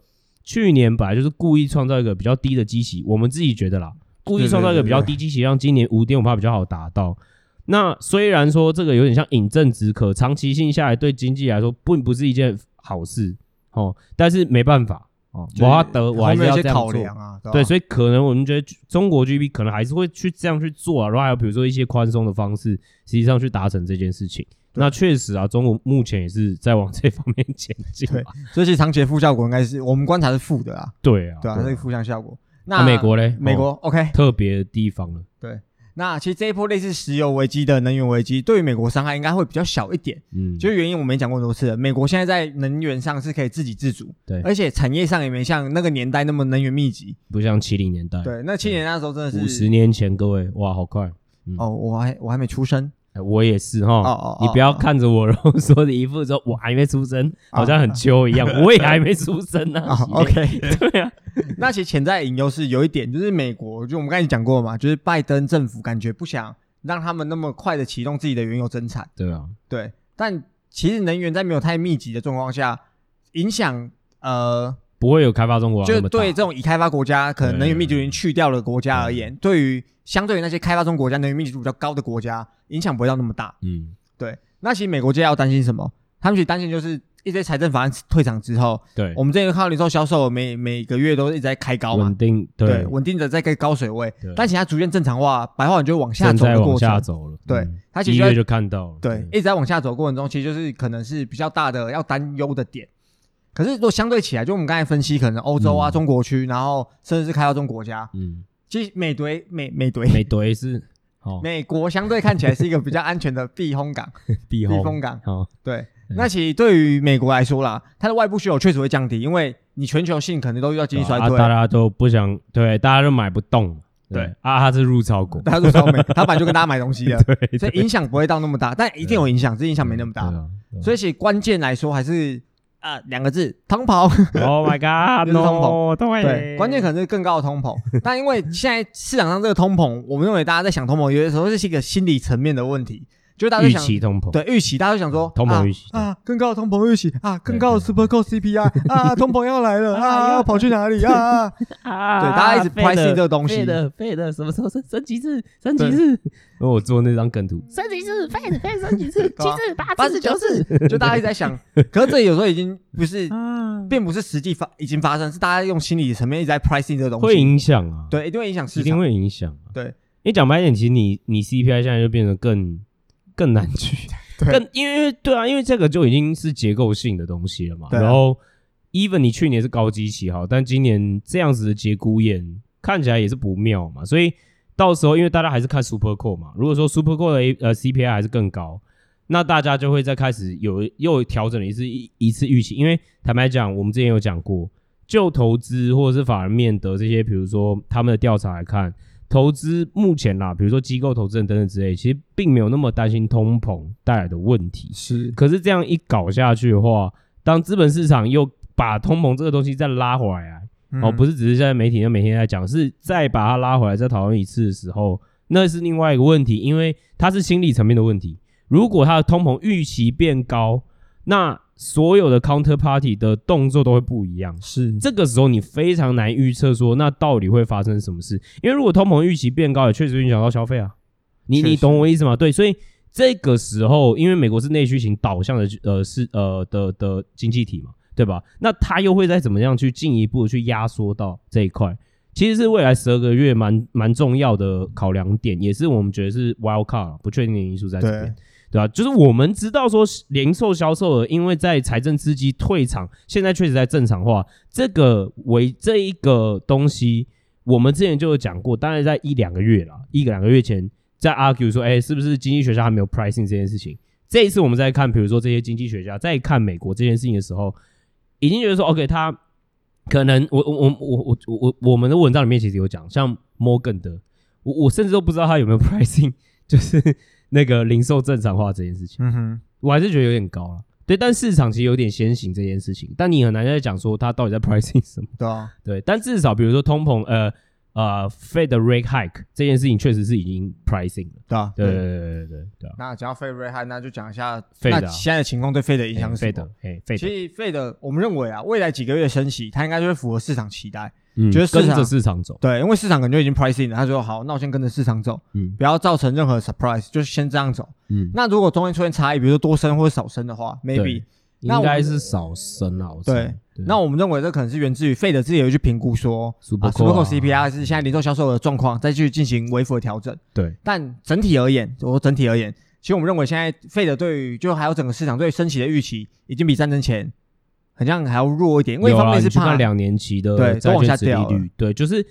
S1: 去年本来就是故意创造一个比较低的基期，我们自己觉得啦，故意创造一个比较低基期，让今年五点五趴比较好达到。那虽然说这个有点像饮鸩止渴，长期性下来对经济来说并不是一件好事哦，但是没办法哦，我要得我还是要这样做
S2: 啊，
S1: 对，所以可能我们觉得中国 GDP 可能还是会去这样去做啊，然后还有比如说一些宽松的方式，实际上去达成这件事情。那确实啊，中国目前也是在往这方面前进。
S2: 对，所以其实长期的负效果应该是我们观察是负的啊。
S1: 对啊，
S2: 对啊，这个负向效果。
S1: 那美国嘞？
S2: 美国 OK，
S1: 特别的地方了。
S2: 对，那其实这一波类似石油危机的能源危机，对于美国伤害应该会比较小一点。嗯，就原因我们讲过很多次了，美国现在在能源上是可以自给自足，对，而且产业上也没像那个年代那么能源密集，
S1: 不像七零年代。
S2: 对，那七零年代那时候真的是
S1: 五十年前，各位哇，好快。
S2: 嗯哦，我还我还没出生。
S1: 我也是哈，哦哦、你不要看着我，然后说的一副说我还没出生，哦、好像很 秋一样。哦、我也还没出生呢、
S2: OK，对啊。那其实潜在隐忧是有一点，就是美国，就我们刚才讲过嘛，就是拜登政府感觉不想让他们那么快的启动自己的原油增产。
S1: 对啊，
S2: 对。但其实能源在没有太密集的状况下，影响呃。
S1: 不会有开发中国，
S2: 就对这种已开发国家，可能能源密集度已经去掉了国家而言，对于相对于那些开发中国家能源密集度比较高的国家，影响不会到那么大。嗯，对。那其实美国接下来要担心什么？他们其实担心就是一些财政法案退场之后，
S1: 对，
S2: 我们这边看到零售销售每每个月都一直在开高嘛，
S1: 稳定，对，
S2: 稳定的在个高水位，但其实它逐渐正常化，白话文就往下走的过程，
S1: 下走了，
S2: 对，他其
S1: 实就看到了，
S2: 对，一直在往下走过程中，其实就是可能是比较大的要担忧的点。可是如果相对起来，就我们刚才分析，可能欧洲啊、中国区，然后甚至是开发中国家，嗯，其实美堆美美堆
S1: 美堆是。
S2: 美国相对看起来是一个比较安全的避风港，避风港。哦，对，那其实对于美国来说啦，它的外部需求确实会降低，因为你全球性可能都遇到经济衰退，
S1: 大家都不想，对，大家都买不动。对啊，它是入超国，
S2: 它入超美，它本来就跟大家买东西的，所以影响不会到那么大，但一定有影响，这影响没那么大。所以其实关键来说还是。啊，两个字，通膨。
S1: Oh my god，
S2: 就是通膨。对，关键可能是更高的通膨。但因为现在市场上这个通膨，我们认为大家在想通膨，有的时候是一个心理层面的问题。就大家想
S1: 预期通膨，
S2: 对预期，大家都想说
S1: 通膨预期。
S2: 啊，更高的通膨预期啊，更高的 super core CPI 啊，通膨要来了啊，要跑去哪里啊？啊，对，大家一直 pricing 这个东西，
S3: 废的废的，什么时候升升级制？升级制？
S1: 因为我做那张梗图，
S3: 升级制废的废升级制，七次八次九次，
S2: 就大家一直在想，可是这有时候已经不是，并不是实际发已经发生，是大家用心理层面一直在 pricing 这个东西，
S1: 会影响啊，
S2: 对，一定会影响市场，
S1: 一定会影响，
S2: 对，
S1: 你讲白一点，其实你你 CPI 现在就变得更。更难去，更因为对啊，因为这个就已经是结构性的东西了嘛。然后，even 你去年是高基期好，但今年这样子的节骨眼看起来也是不妙嘛。所以到时候，因为大家还是看 Super Core 嘛。如果说 Super Core 的 A 呃 CPI 还是更高，那大家就会再开始有又调整了一次一一次预期。因为坦白讲，我们之前有讲过，就投资或者是法人面的这些，比如说他们的调查来看。投资目前啦，比如说机构投资人等等之类，其实并没有那么担心通膨带来的问题。
S2: 是，
S1: 可是这样一搞下去的话，当资本市场又把通膨这个东西再拉回来，嗯、哦，不是只是现在媒体上每天在讲，是再把它拉回来再讨论一次的时候，那是另外一个问题，因为它是心理层面的问题。如果它的通膨预期变高，那所有的 counterparty 的动作都会不一样，
S2: 是
S1: 这个时候你非常难预测说那到底会发生什么事，因为如果通膨预期变高，也确实影响到消费啊。你你懂我意思吗？对，所以这个时候，因为美国是内需型导向的，呃，是呃的的经济体嘛，对吧？那它又会再怎么样去进一步去压缩到这一块，其实是未来十二个月蛮蛮重要的考量点，也是我们觉得是 wild card 不确定的因素在这边。对吧？就是我们知道说零售销售额，因为在财政刺激退场，现在确实在正常化。这个为这一个东西，我们之前就有讲过，当然在一两个月了，一个两个月前在 argue 说，哎，是不是经济学家还没有 pricing 这件事情？这一次我们在看，比如说这些经济学家在看美国这件事情的时候，已经觉得说，OK，他可能我我我我我我我们的文章里面其实有讲，像摩根的，我我甚至都不知道他有没有 pricing，就是。那个零售正常化这件事情，嗯哼，我还是觉得有点高了。对，但市场其实有点先行这件事情，但你很难在讲说它到底在 pricing 什么。
S2: 对啊，
S1: 对，但至少比如说通膨，呃呃，Fed rate hike 这件事情确实是已经 pricing 了。
S2: 对啊，
S1: 对对对对对对。
S2: 那讲到 Fed rate hike，那就讲一下 Fed 那现在的情况对 Fed 的影响是什么？
S1: 哎，
S2: 其实 Fed 我们认为啊，未来几个月升息，它应该就会符合市场期待。
S1: 嗯，
S2: 觉得
S1: 跟着市场走，
S2: 对，因为市场可能就已经 pricing 了。他说好，那我先跟着市场走，嗯，不要造成任何 surprise，就是先这样走。嗯，那如果中间出现差异，比如说多升或者少升的话，maybe
S1: 应该是少升啊。
S2: 对，那我们认为这可能是源自于 Fed 自己有去评估说，Super Core CPI 是现在零售销售的状况，再去进行微幅的调整。
S1: 对，
S2: 但整体而言，我说整体而言，其实我们认为现在 Fed 对于就还有整个市场对升息的预期，已经比战争前。好像还要弱一点，因为一方面是怕
S1: 两年期的对都往下掉对，就是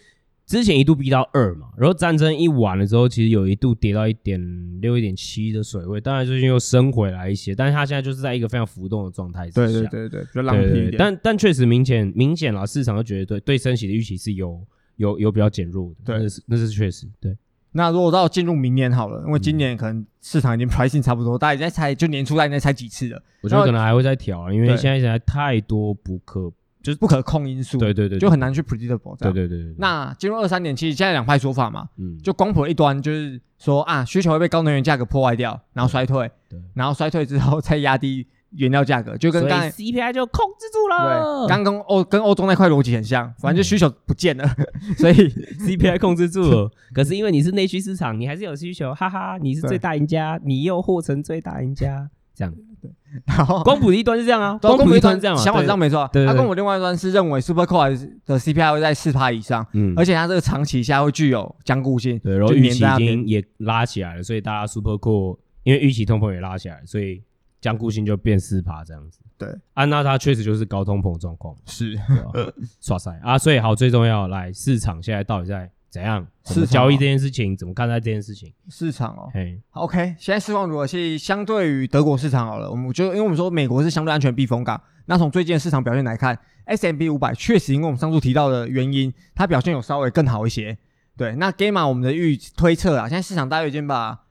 S1: 之前一度逼到二嘛，然后战争一完了之后，其实有一度跌到一点六、一点七的水位，当然最近又升回来一些，但是它现在就是在一个非常浮动的状态之下，
S2: 对对对对，比较浪费一点，
S1: 但但确实明显明显了，市场就觉得对对升息的预期是有有有比较减弱的，
S2: 对，
S1: 那是那是确实对。
S2: 那如果到进入明年好了，因为今年可能市场已经 pricing 差不多，大家在猜，就年初大概在猜几次了。
S1: 我觉得可能还会再调，因为现在现在太多不可
S2: 就是不可控因素，
S1: 对对对，
S2: 就很难去 predictable。
S1: 对对对。
S2: 那进入二三年，其实现在两派说法嘛，嗯，就光谱一端就是说啊，需求会被高能源价格破坏掉，然后衰退，对，然后衰退之后再压低。原料价格就跟刚才
S3: CPI 就控制住了，
S2: 对，刚跟欧跟欧洲那块逻辑很像，反正就需求不见了，嗯、所以
S1: CPI 控制住了。可是因为你是内需市场，你还是有需求，哈哈，你是最大赢家，你又获成最大赢家，这样。
S2: 对，然后
S1: 光谱的一端是这样啊，
S2: 光谱一端
S1: 这样，
S2: 想法是这样没错。
S1: 对，
S2: 他跟我另外一端是认为 Super Core 的 CPI 会在四趴以上，嗯，而且它这个长期下会具有坚固性，
S1: 对，然后预期已经也拉起来了，所以大家 Super Core 因为预期通膨也拉起来，所以僵固性就变四趴这样子。
S2: 对，
S1: 啊，那它确实就是高通膨状况，
S2: 是，
S1: 刷塞啊，所以好，最重要来市场现在到底在。怎样？是交易这件事情，怎么看待这件事情？
S2: 市场哦，嘿，OK，现在市况如何？是相对于德国市场好了，我们就因为我们说美国是相对安全避风港，那从最近的市场表现来看，S M B 五百确实因为我们上述提到的原因，它表现有稍微更好一些。对，那 Gamma 我们的预推测啊，现在市场大约已经把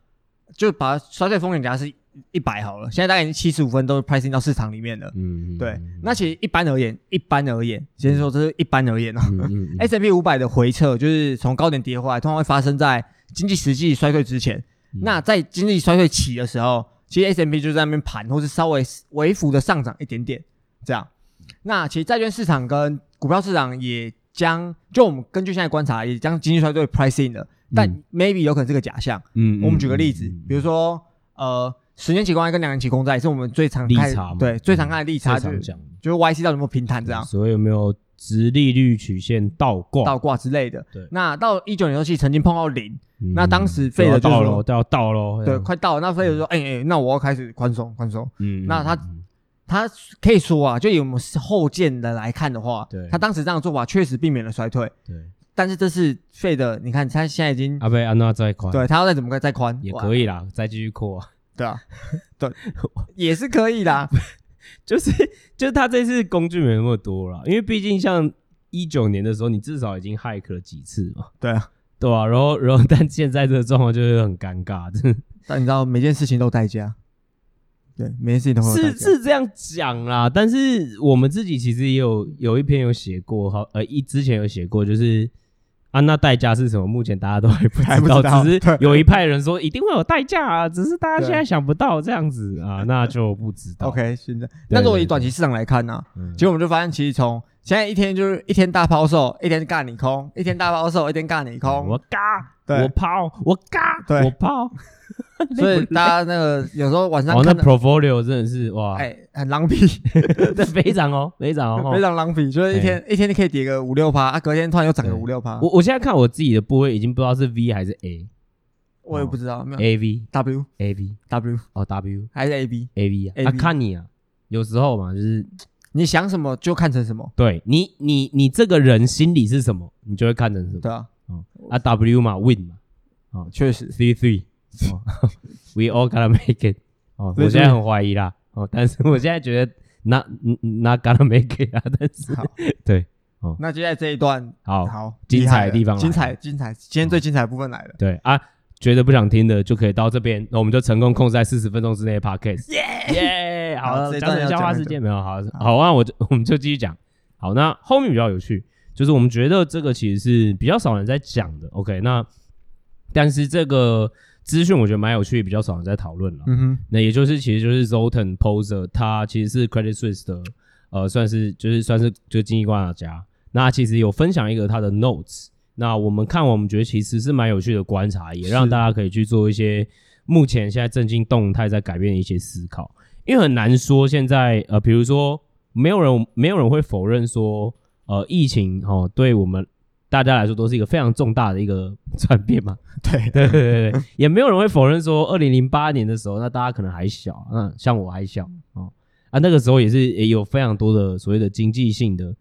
S2: 就把衰退风险给它是。一百好了，现在大概已经七十五分都 pricing 到市场里面了。嗯，对。那其实一般而言，一般而言，先说这是一般而言哦。S M P 五百的回撤就是从高点跌回来，通常会发生在经济实际衰退之前。嗯、那在经济衰退起的时候，其实 S M P 就在那边盘，或是稍微微幅的上涨一点点这样。那其实债券市场跟股票市场也将，就我们根据现在观察，也将经济衰退 pricing 了。嗯、但 maybe 有可能是个假象。嗯，我们举个例子，比如说呃。十年期公债跟两年期公债是我们最常看的，对，最常看的利差，就是就是 YC 到底有没有平坦这样，
S1: 所以有没有直利率曲线倒挂、
S2: 倒挂之类的。对，那到一九年时期曾经碰到零，那当时费德就说
S1: 都要到了，对，
S2: 快到了。那费德说，哎哎，那我要开始宽松宽松。嗯，那他他可以说啊，就以我们后见的来看的话，对，他当时这样的做法确实避免了衰退。对，但是这是费德，你看他现在已经
S1: 阿贝安娜再宽，
S2: 对他要再怎么再宽
S1: 也可以啦，再继续扩啊。
S2: 对啊，对，也是可以的，
S1: 就是就是他这次工具没那么多了，因为毕竟像一九年的时候，你至少已经 hike 了几次嘛，
S2: 对啊，
S1: 对啊，然后然后但现在这个状况就是很尴尬，
S2: 但你知道每件事情都代价，对，每件事情都会
S1: 是是这样讲啦，但是我们自己其实也有有一篇有写过，好呃一之前有写过，就是。啊，那代价是什么？目前大家都还不知道，知道只是有一派人说一定会有代价啊，只是大家现在想不到这样子啊，那就不知道。
S2: OK，现在那如果以短期市场来看呢、啊，其实我们就发现，其实从现在一天就是一天大抛售，一天干你空，一天大抛售，一天干你空，
S1: 我嘎，我抛，我
S2: 嘎，
S1: 我抛。
S2: 所以大家那个有时候晚上
S1: 看那 portfolio 真的是哇，
S2: 哎，很狼狈，
S1: 这非常哦，非常哦，
S2: 非常狼狈，就是一天一天你可以跌个五六趴啊，隔天突然又涨个五六趴。
S1: 我我现在看我自己的部位已经不知道是 V 还是 A，
S2: 我也不知道，没有。
S1: A V
S2: W
S1: A V
S2: W
S1: 哦 W
S2: 还是 A B
S1: A V 啊？啊看你啊，有时候嘛，就是
S2: 你想什么就看成什么，
S1: 对你你你这个人心里是什么，你就会看成什么，
S2: 对啊，
S1: 啊 W 嘛 Win 嘛，啊
S2: 确实。
S1: Three Three。哦，We all gotta make it。哦，我现在很怀疑啦。哦，但是我现在觉得 not not gonna make it 啊。但是，对，哦，
S2: 那接下来这一段，
S1: 好好精彩的地方，
S2: 精彩精彩，今天最精彩的部分来了。
S1: 对啊，觉得不想听的就可以到这边，那我们就成功控制在四十分钟之内的 podcast。耶耶，好了，讲讲消化时间没有？好，好啊，我就我们就继续讲。好，那后面比较有趣，就是我们觉得这个其实是比较少人在讲的。OK，那但是这个。资讯我觉得蛮有趣，比较少人在讨论了。嗯哼，那也就是其实就是 Zoltan Pozsar，他其实是 Credit Suisse 的，呃，算是就是算是就是经济观察家。那其实有分享一个他的 notes，那我们看完我们觉得其实是蛮有趣的观察，也让大家可以去做一些目前现在政经动态在改变的一些思考。因为很难说现在呃，比如说没有人没有人会否认说呃，疫情哦，对我们。大家来说都是一个非常重大的一个转变嘛，
S2: 对
S1: 对对对对，也没有人会否认说，二零零八年的时候，那大家可能还小，嗯，像我还小哦，啊，那个时候也是也有非常多的所谓的经济性的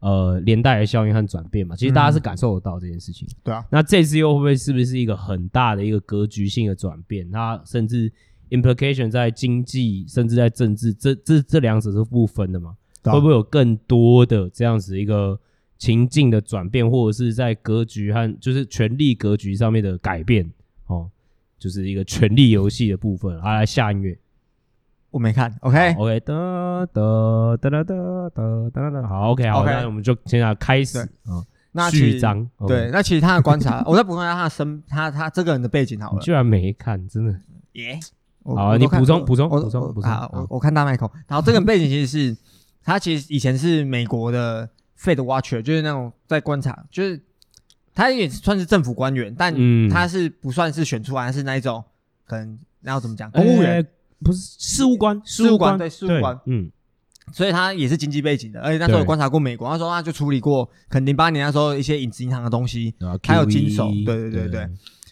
S1: 呃连带的效应和转变嘛，其实大家是感受得到这件事情，
S2: 对啊，
S1: 那这次又会不会是不是一个很大的一个格局性的转变？它甚至 implication 在经济甚至在政治，这这这两者是不分的嘛？会不会有更多的这样子一个？情境的转变，或者是在格局和就是权力格局上面的改变，哦，就是一个权力游戏的部分。啊，下音乐，
S2: 我没看。OK
S1: OK，哒哒哒哒哒哒哒哒。好，OK 好，那我们就现在开始啊。序章，
S2: 对，那其实他的观察，我再补充一下他的身，他他这个人的背景好了。
S1: 居然没看，真的耶。好，你补充补充，补充补充。
S2: 我我看大麦克，然后这个背景其实是他其实以前是美国的。Fed Watcher 就是那种在观察，就是他也算是政府官员，但他是不算是选出来，是那一种可能，然后怎么讲，公务员，
S1: 不是事务官，
S2: 事务官对事务官，
S1: 嗯，
S2: 所以他也是经济背景的，而且那时候有观察过美国，他说他就处理过，可能零八年那时候一些影子银行的东西，还有经手，对对对对。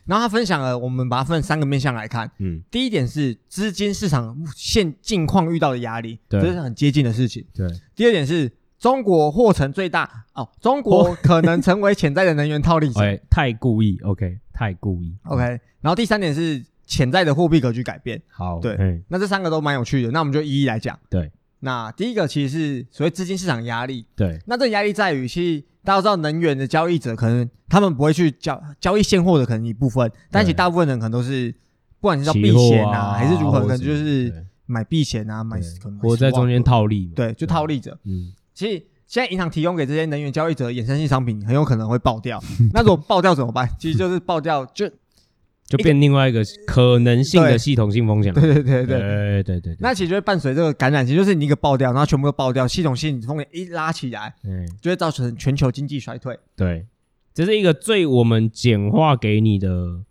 S2: 然后他分享了，我们把它分三个面向来看，嗯，第一点是资金市场现境况遇到的压力，对。这是很接近的事情，对。第二点是中国或成最大哦，中国可能成为潜在的能源套利者，
S1: 太故意，OK，太故意
S2: ，OK。然后第三点是。潜在的货币格局改变，
S1: 好，
S2: 对，嗯、那这三个都蛮有趣的，那我们就一一来讲。
S1: 对，
S2: 那第一个其实是所谓资金市场压力，
S1: 对，
S2: 那这压力在于，其实大家都知道，能源的交易者可能他们不会去交交易现货的，可能一部分，但其实大部分人可能都是，不管是叫避险啊，啊还是如何，可能就是买避险啊，买可能
S1: 或在中间套利，
S2: 对，就套利者。嗯，其实。现在银行提供给这些能源交易者衍生性商品很有可能会爆掉，那如果爆掉怎么办？其实就是爆掉就
S1: 就变另外一个可能性的系统性风
S2: 险。对对对对
S1: 对对对。
S2: 那其实就会伴随这个感染，其实就是你一个爆掉，然后全部都爆掉，系统性风险一拉起来，嗯，就会造成全球经济衰退。
S1: 对，这是一个最我们简化给你的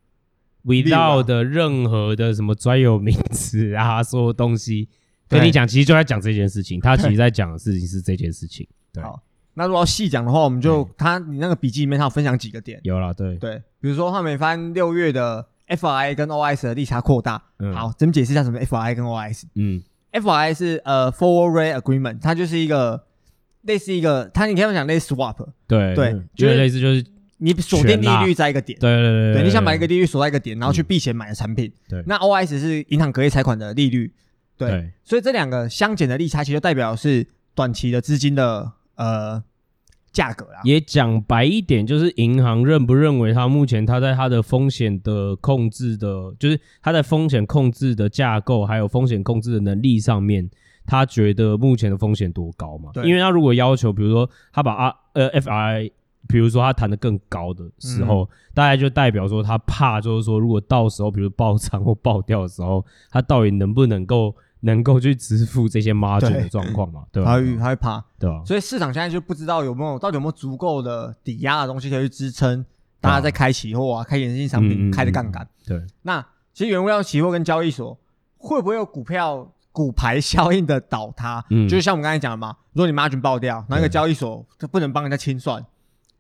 S1: ，without 的任何的什么专有名词啊，所有东西。跟你讲，其实就在讲这件事情。他其实在讲的事情是这件事情。对。好，
S2: 那如果要细讲的话，我们就他你那个笔记里面他有分享几个点。
S1: 有了，对
S2: 对，比如说他每番六月的。FRI 跟 OIS 的利差扩大，嗯、好，咱们解释一下什么 FRI 跟 OIS。嗯，FRI 是呃 Forward Rate Agreement，它就是一个类似一个，它你可以讲类似 Swap，
S1: 对对，嗯、就是类似就是
S2: 你锁定利率在一个点，
S1: 对对对，对，
S2: 对，你想买一个利率锁在一个点，然后去避险买的产品。对，那 OIS 是银行隔夜财款的利率，对，对所以这两个相减的利差，其实代表是短期的资金的呃。价格啦，
S1: 也讲白一点，就是银行认不认为它目前它在它的风险的控制的，就是它在风险控制的架构还有风险控制的能力上面，他觉得目前的风险多高嘛？对，因为他如果要求，比如说他把啊呃 FRI，比如说他谈得更高的时候，嗯、大概就代表说他怕，就是说如果到时候比如爆仓或爆掉的时候，他到底能不能够？能够去支付这些 margin 的状况嘛？对吧？
S2: 他会他会怕，对吧？所以市场现在就不知道有没有到底有没有足够的抵押的东西可以去支撑大家在开期货啊、开衍生性商品开的杠杆。对，那其实原物料期货跟交易所会不会有股票股牌效应的倒塌？嗯，就是像我们刚才讲的嘛，如果你 margin 爆掉，那一个交易所就不能帮人家清算，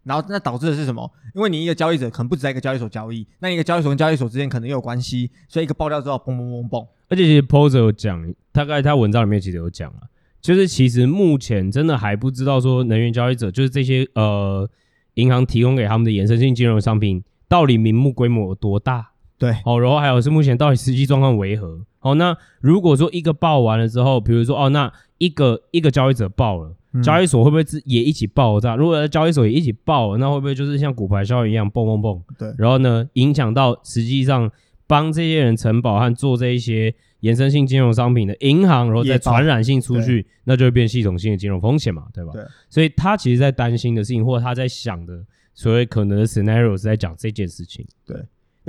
S2: 然后那导致的是什么？因为你一个交易者可能不止在一个交易所交易，那一个交易所跟交易所之间可能也有关系，所以一个爆掉之后，嘣嘣嘣嘣。
S1: 而且其实 Poser 有讲，大概他文章里面其实有讲啊，就是其实目前真的还不知道说能源交易者就是这些呃银行提供给他们的衍生性金融商品到底名目规模有多大？
S2: 对，
S1: 哦，然后还有是目前到底实际状况为何？哦，那如果说一个爆完了之后，比如说哦，那一个一个交易者爆了，嗯、交易所会不会也一起爆炸？如果交易所也一起爆了，那会不会就是像股牌效应一样蹦蹦蹦？对，然后呢，影响到实际上。帮这些人承保和做这一些衍生性金融商品的银行，然后再传染性出去，那就会变系统性的金融风险嘛，对吧？对。所以他其实在担心的事情，或者他在想的所谓可能的 scenario 是在讲这件事情。对。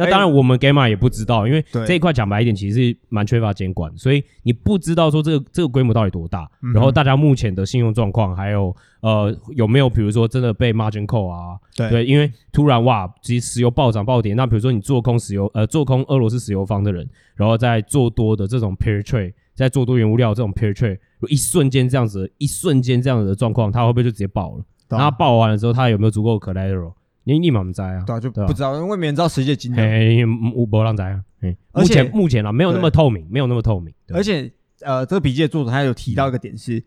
S1: 那当然，我们 Gamma 也不知道，因为这一块讲白一点，其实是蛮缺乏监管，所以你不知道说这个这个规模到底多大，嗯、然后大家目前的信用状况，还有呃有没有比如说真的被 margin call 啊？对，对，因为突然哇，其实石油暴涨暴跌，那比如说你做空石油呃做空俄罗斯石油方的人，然后再做多的这种 pair trade，在做多原物料这种 pair trade，一瞬间这样子，一瞬间这样子的状况，它会不会就直接爆了？然后爆完了之后，它有没有足够的 collateral？你立马不知啊，
S2: 对啊，就不知道，因为没人知道实际的金额。
S1: 哎，无无人知啊。目前目前啊，没有那么透明，没有那么透明。
S2: 而且，呃，这个笔记的作者他有提到一个点是，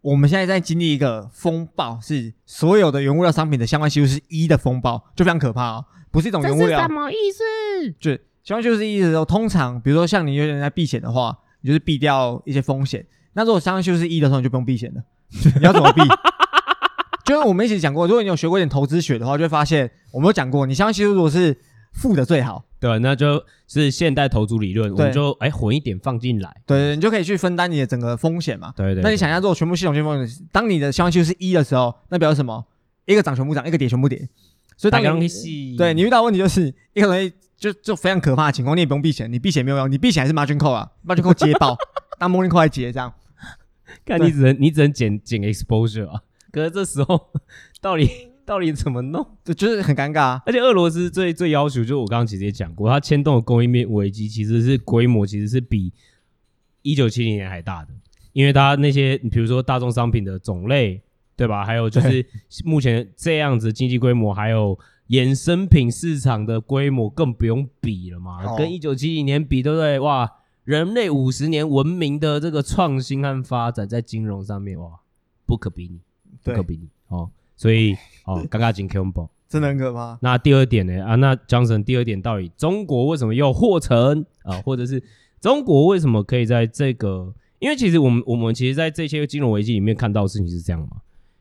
S2: 我们现在在经历一个风暴，是所有的原物料商品的相关系数是一的风暴，就非常可怕哦。不是一种原物料。
S3: 什么意思？
S2: 就相关系数是一的时候，通常比如说像你有人在避险的话，你就是避掉一些风险。那如果相关系数是一的时候，你就不用避险了。你要怎么避？就是我们一起讲过，如果你有学过一点投资学的话，就会发现我们有讲过，你相关系数如果是负的最好，
S1: 对，那就是现代投资理论，我们就哎混一点放进来，
S2: 对，你就可以去分担你的整个风险嘛。
S1: 对，对对。
S2: 那你想一下，如果全部系统性风险，当你的相关系数是一的时候，那表示什么？一个涨全部涨，一个跌全部跌。所以当你对你遇到问题就是一个东西就就非常可怕的情况，你也不用避险，你避险没有用，你避险还是 margin call 啊，margin call 接爆，当 margin call 来接这样。
S1: 看你只能你只能减减 exposure 啊。可是这时候，到底到底怎么弄？
S2: 就就是很尴尬啊！
S1: 而且俄罗斯最最要求，就是我刚刚其实也讲过，它牵动的供应链危机其实是规模，其实是比一九七零年还大的，因为它那些比如说大众商品的种类，对吧？还有就是目前这样子经济规模，还有衍生品市场的规模，更不用比了嘛。哦、跟一九七零年比，对不对？哇，人类五十年文明的这个创新和发展，在金融上面，哇，不可比拟，不可比拟哦。所以哦，刚刚进 Q 宝。
S2: 真的很可怕。
S1: 那第二点呢？啊，那 Johnson 第二点到底中国为什么又获成啊？或者是中国为什么可以在这个？因为其实我们我们其实，在这些金融危机里面看到的事情是这样嘛。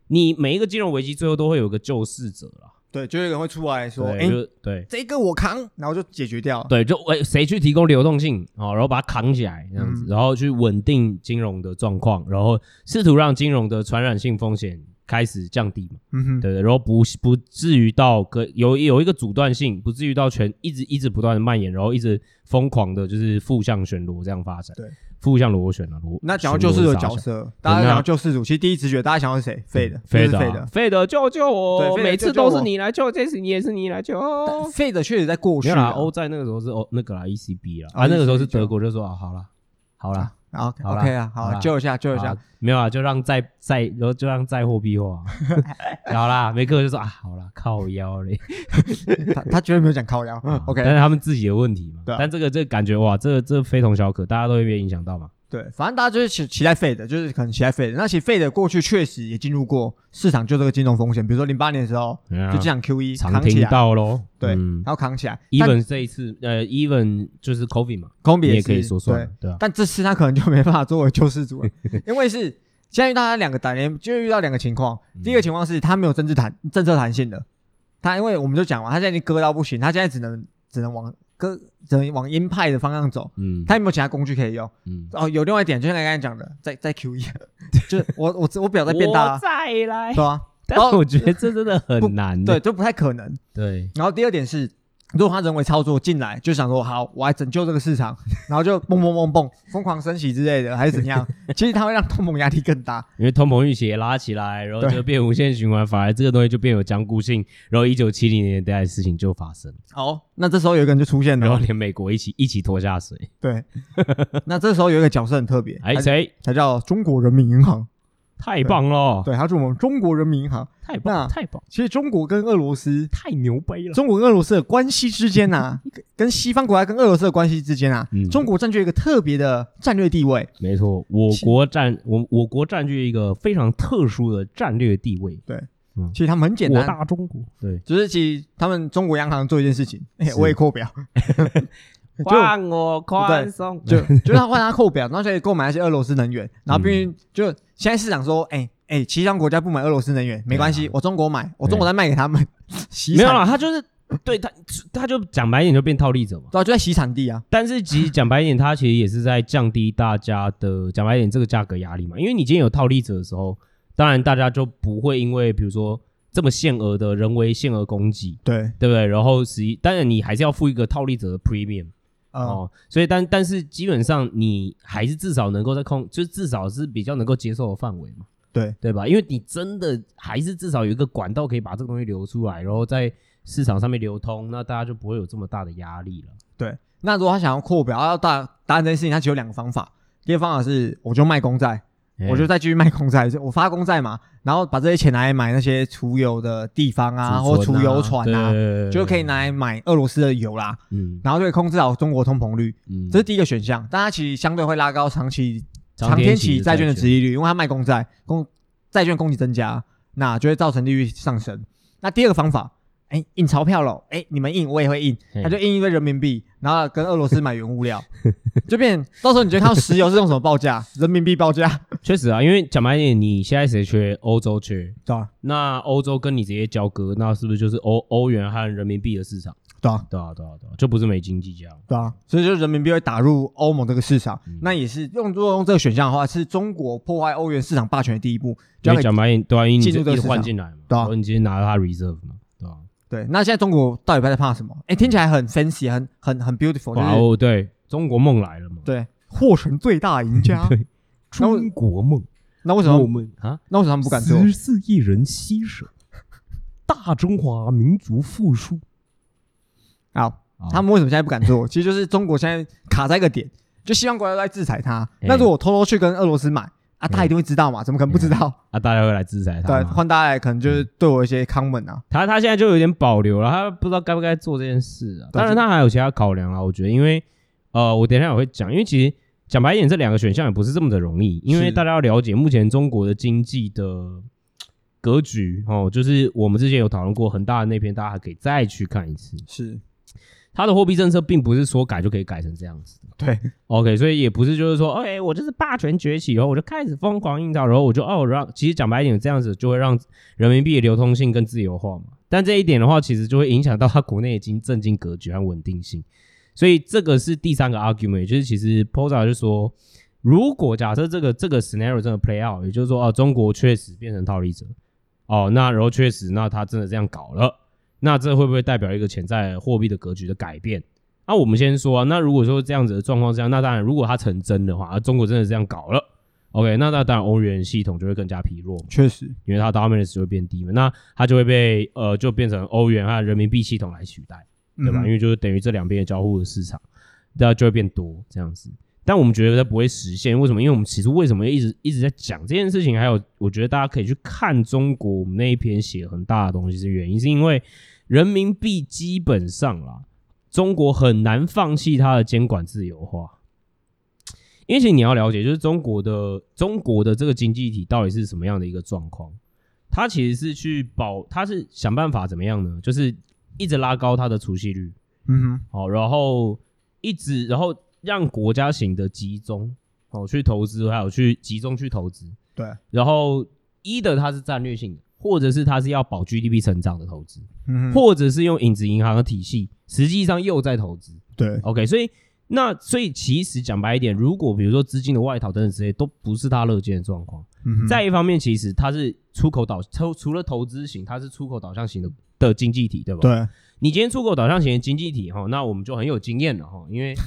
S1: 你每一个金融危机最后都会有个救世者啦。
S2: 对，就有人会出来说：“哎，对，这个我扛，然后就解决掉。”
S1: 对，就哎，谁去提供流动性啊？然后把它扛起来这样子，然后去稳定金融的状况，然后试图让金融的传染性风险。开始降低嘛，嗯哼，对对，然后不不至于到个有有一个阻断性，不至于到全一直一直不断的蔓延，然后一直疯狂的就是负向旋螺这样发展，对，负向螺旋啊螺。
S2: 那讲到救世主的角色，大家讲到救世主，其实第一直觉大家想到是谁？Fed，
S1: 费德，
S2: 费德，
S1: 费德救救我！每次都是你来救，这次你也是你来救。
S2: 费德确实在过去
S1: 啊，欧在那个时候是欧那个啦，ECB 啦，啊那个时候是德国就说啊，好了，好了。
S2: 好，OK 啊，好，救一下，救一下，
S1: 没有啊，就让再再，然后就让再货币化，好啦，梅克就说啊，好啦，靠腰嘞，
S2: 他他绝对没有讲靠腰，OK，
S1: 但是他们自己的问题嘛，但这个这个感觉哇，这个这非同小可，大家都会被影响到嘛。
S2: 对，反正大家就是期期待 Fed，就是可能期待 Fed。那其实 Fed 过去确实也进入过市场，就这个金融风险，比如说零八年的时候，就这样 QE
S1: 常听到喽，
S2: 对，然后扛起来。
S1: Even 这一次，呃，Even 就是 Covid 嘛，Covid 也可以说算，对。
S2: 但这次他可能就没办法作为救世主了，因为是现在遇到他两个打联，就遇到两个情况。第一个情况是他没有政治弹政策弹性的，他因为我们就讲嘛，他现在已经割到不行，他现在只能只能往。跟只能往鹰派的方向走，嗯，他有没有其他工具可以用？嗯，哦，有另外一点，就像刚才讲的，在在 QE，就是我我我表在变大，
S3: 再来，
S2: 对啊，
S1: 但是我觉得这真的很难，
S2: 对，就不太可能，
S1: 对。
S2: 然后第二点是。如果他人为操作进来，就想说好，我来拯救这个市场，然后就蹦蹦蹦蹦疯狂升息之类的，还是怎样？其实它会让通膨压力更大，
S1: 因为通膨预期也拉起来，然后就变无限循环，反而这个东西就变有僵固性，然后一九七零年代的事情就发生。
S2: 好，那这时候有一个人就出现了，
S1: 然后连美国一起一起拖下水。
S2: 对，那这时候有一个角色很特别，
S1: 哎，谁？
S2: 他叫中国人民银行。
S1: 太棒了！
S2: 对，他是我们中国人民银行。
S1: 太棒，太棒！
S2: 其实中国跟俄罗斯
S1: 太牛掰了。
S2: 中国跟俄罗斯的关系之间呐，跟西方国家跟俄罗斯的关系之间啊，中国占据一个特别的战略地位。
S1: 没错，我国占我我国占据一个非常特殊的战略地位。
S2: 对，其实他们很简单，
S1: 大中国。对，
S2: 只是其实他们中国央行做一件事情，我也 扩表。
S3: 换我宽松，
S2: 就 就他换他扣表，然后可以购买那些俄罗斯能源，然后并就现在市场说，哎哎，其他国家不买俄罗斯能源没关系，我中国买，我中国再卖给他们。
S1: 没有啦，他就是对他，他就讲白一点就变套利者嘛，
S2: 对，就在洗产地啊。
S1: 但是其实讲白一点，他其实也是在降低大家的讲白一点这个价格压力嘛，因为你今天有套利者的时候，当然大家就不会因为比如说。这么限额的人为限额供给，
S2: 对
S1: 对不对？然后实际当然你还是要付一个套利者的 premium、嗯、哦，所以但但是基本上你还是至少能够在控，就至少是比较能够接受的范围嘛，
S2: 对
S1: 对吧？因为你真的还是至少有一个管道可以把这个东西流出来，然后在市场上面流通，那大家就不会有这么大的压力了。
S2: 对，那如果他想要扩表，要大答案这件事情，他只有两个方法。第一个方法是我就卖公债。我就再继续卖公债，我发公债嘛，然后把这些钱拿来买那些储油的地方啊，或储油船啊，就可以拿来买俄罗斯的油啦。嗯，然后就可以控制好中国通膨率。嗯，这是第一个选项，但它其实相对会拉高长期、长天期债券的值利率，因为它卖公债，公债券供给增加，那就会造成利率上升。那第二个方法。哎，印钞票喽！哎，你们印，我也会印，他就印一堆人民币，然后跟俄罗斯买原物料，就变。到时候你就看到石油是用什么报价？人民币报价。确
S1: 实啊，因为讲白一点，你现在谁缺？欧洲缺，
S2: 对啊。
S1: 那欧洲跟你直接交割，那是不是就是欧欧元和人民币的市场？
S2: 对啊，
S1: 对啊，对啊，对啊，就不是美金计价。
S2: 对啊，所以就人民币会打入欧盟这个市场，那也是用如果用这个选项的话，是中国破坏欧元市场霸权的第一步。
S1: 就讲白一点，对啊，你直接换进来嘛，对啊，你直接拿到它 reserve 嘛。
S2: 对，那现在中国到底在怕什么？哎，听起来很 fancy，很很很 beautiful。
S1: 哇哦，对，中国梦来了嘛？
S2: 对，获成最大赢家。
S1: 中国梦，
S2: 那为什么我们啊？那为什么他们不敢做？
S1: 十四亿人携手，大中华民族复苏。
S2: 好，他们为什么现在不敢做？其实就是中国现在卡在一个点，就西方国家都在制裁他。那如果我偷偷去跟俄罗斯买啊，他一定会知道嘛？怎么可能不知道？
S1: 啊，大家会来制裁他。
S2: 对，换大家来可能就是对我一些 comment 啊。
S1: 他他现在就有点保留了，他不知道该不该做这件事啊。当然，他还有其他考量啊。我觉得，因为呃，我等一下我会讲，因为其实讲白一点，这两个选项也不是这么的容易，因为大家要了解目前中国的经济的。格局哦，就是我们之前有讨论过很大的那篇，大家还可以再去看一次。
S2: 是，
S1: 他的货币政策并不是说改就可以改成这样子。
S2: 对
S1: ，OK，所以也不是就是说，哎，我就是霸权崛起，然后我就开始疯狂印钞，然后我就哦让，其实讲白一点，这样子就会让人民币的流通性更自由化嘛。但这一点的话，其实就会影响到它国内的经政经格局和稳定性。所以这个是第三个 argument，就是其实 Posa 就说，如果假设这个这个 scenario 真的 play out，也就是说，哦，中国确实变成套利者。哦，那然后确实，那他真的这样搞了，那这会不会代表一个潜在货币的格局的改变？那我们先说啊，那如果说这样子的状况这样，那当然，如果它成真的话，啊中国真的这样搞了，OK，那那当然欧元系统就会更加疲弱，
S2: 确实，因
S1: 为它 dominance 会变低嘛，那它就会被呃就变成欧元和人民币系统来取代，对吧？嗯、因为就是等于这两边的交互的市场，那就会变多这样子。但我们觉得它不会实现，为什么？因为我们其实为什么一直一直在讲这件事情？还有，我觉得大家可以去看中国我们那一篇写很大的东西，是原因是因为人民币基本上啦，中国很难放弃它的监管自由化。因为其实你要了解，就是中国的中国的这个经济体到底是什么样的一个状况？它其实是去保，它是想办法怎么样呢？就是一直拉高它的储蓄率，
S2: 嗯哼，
S1: 好，然后一直然后。让国家型的集中哦去投资，还有去集中去投资，
S2: 对。
S1: 然后一的它是战略性的，或者是它是要保 GDP 成长的投资，
S2: 嗯哼，
S1: 或者是用影子银行的体系，实际上又在投资，
S2: 对。
S1: OK，所以那所以其实讲白一点，如果比如说资金的外逃等等之类，都不是他乐见的状况。
S2: 嗯，
S1: 再一方面，其实它是出口导，除除了投资型，它是出口导向型的的经济体，对吧？
S2: 对。
S1: 你今天出口导向型的经济体哈，那我们就很有经验了哈，因为。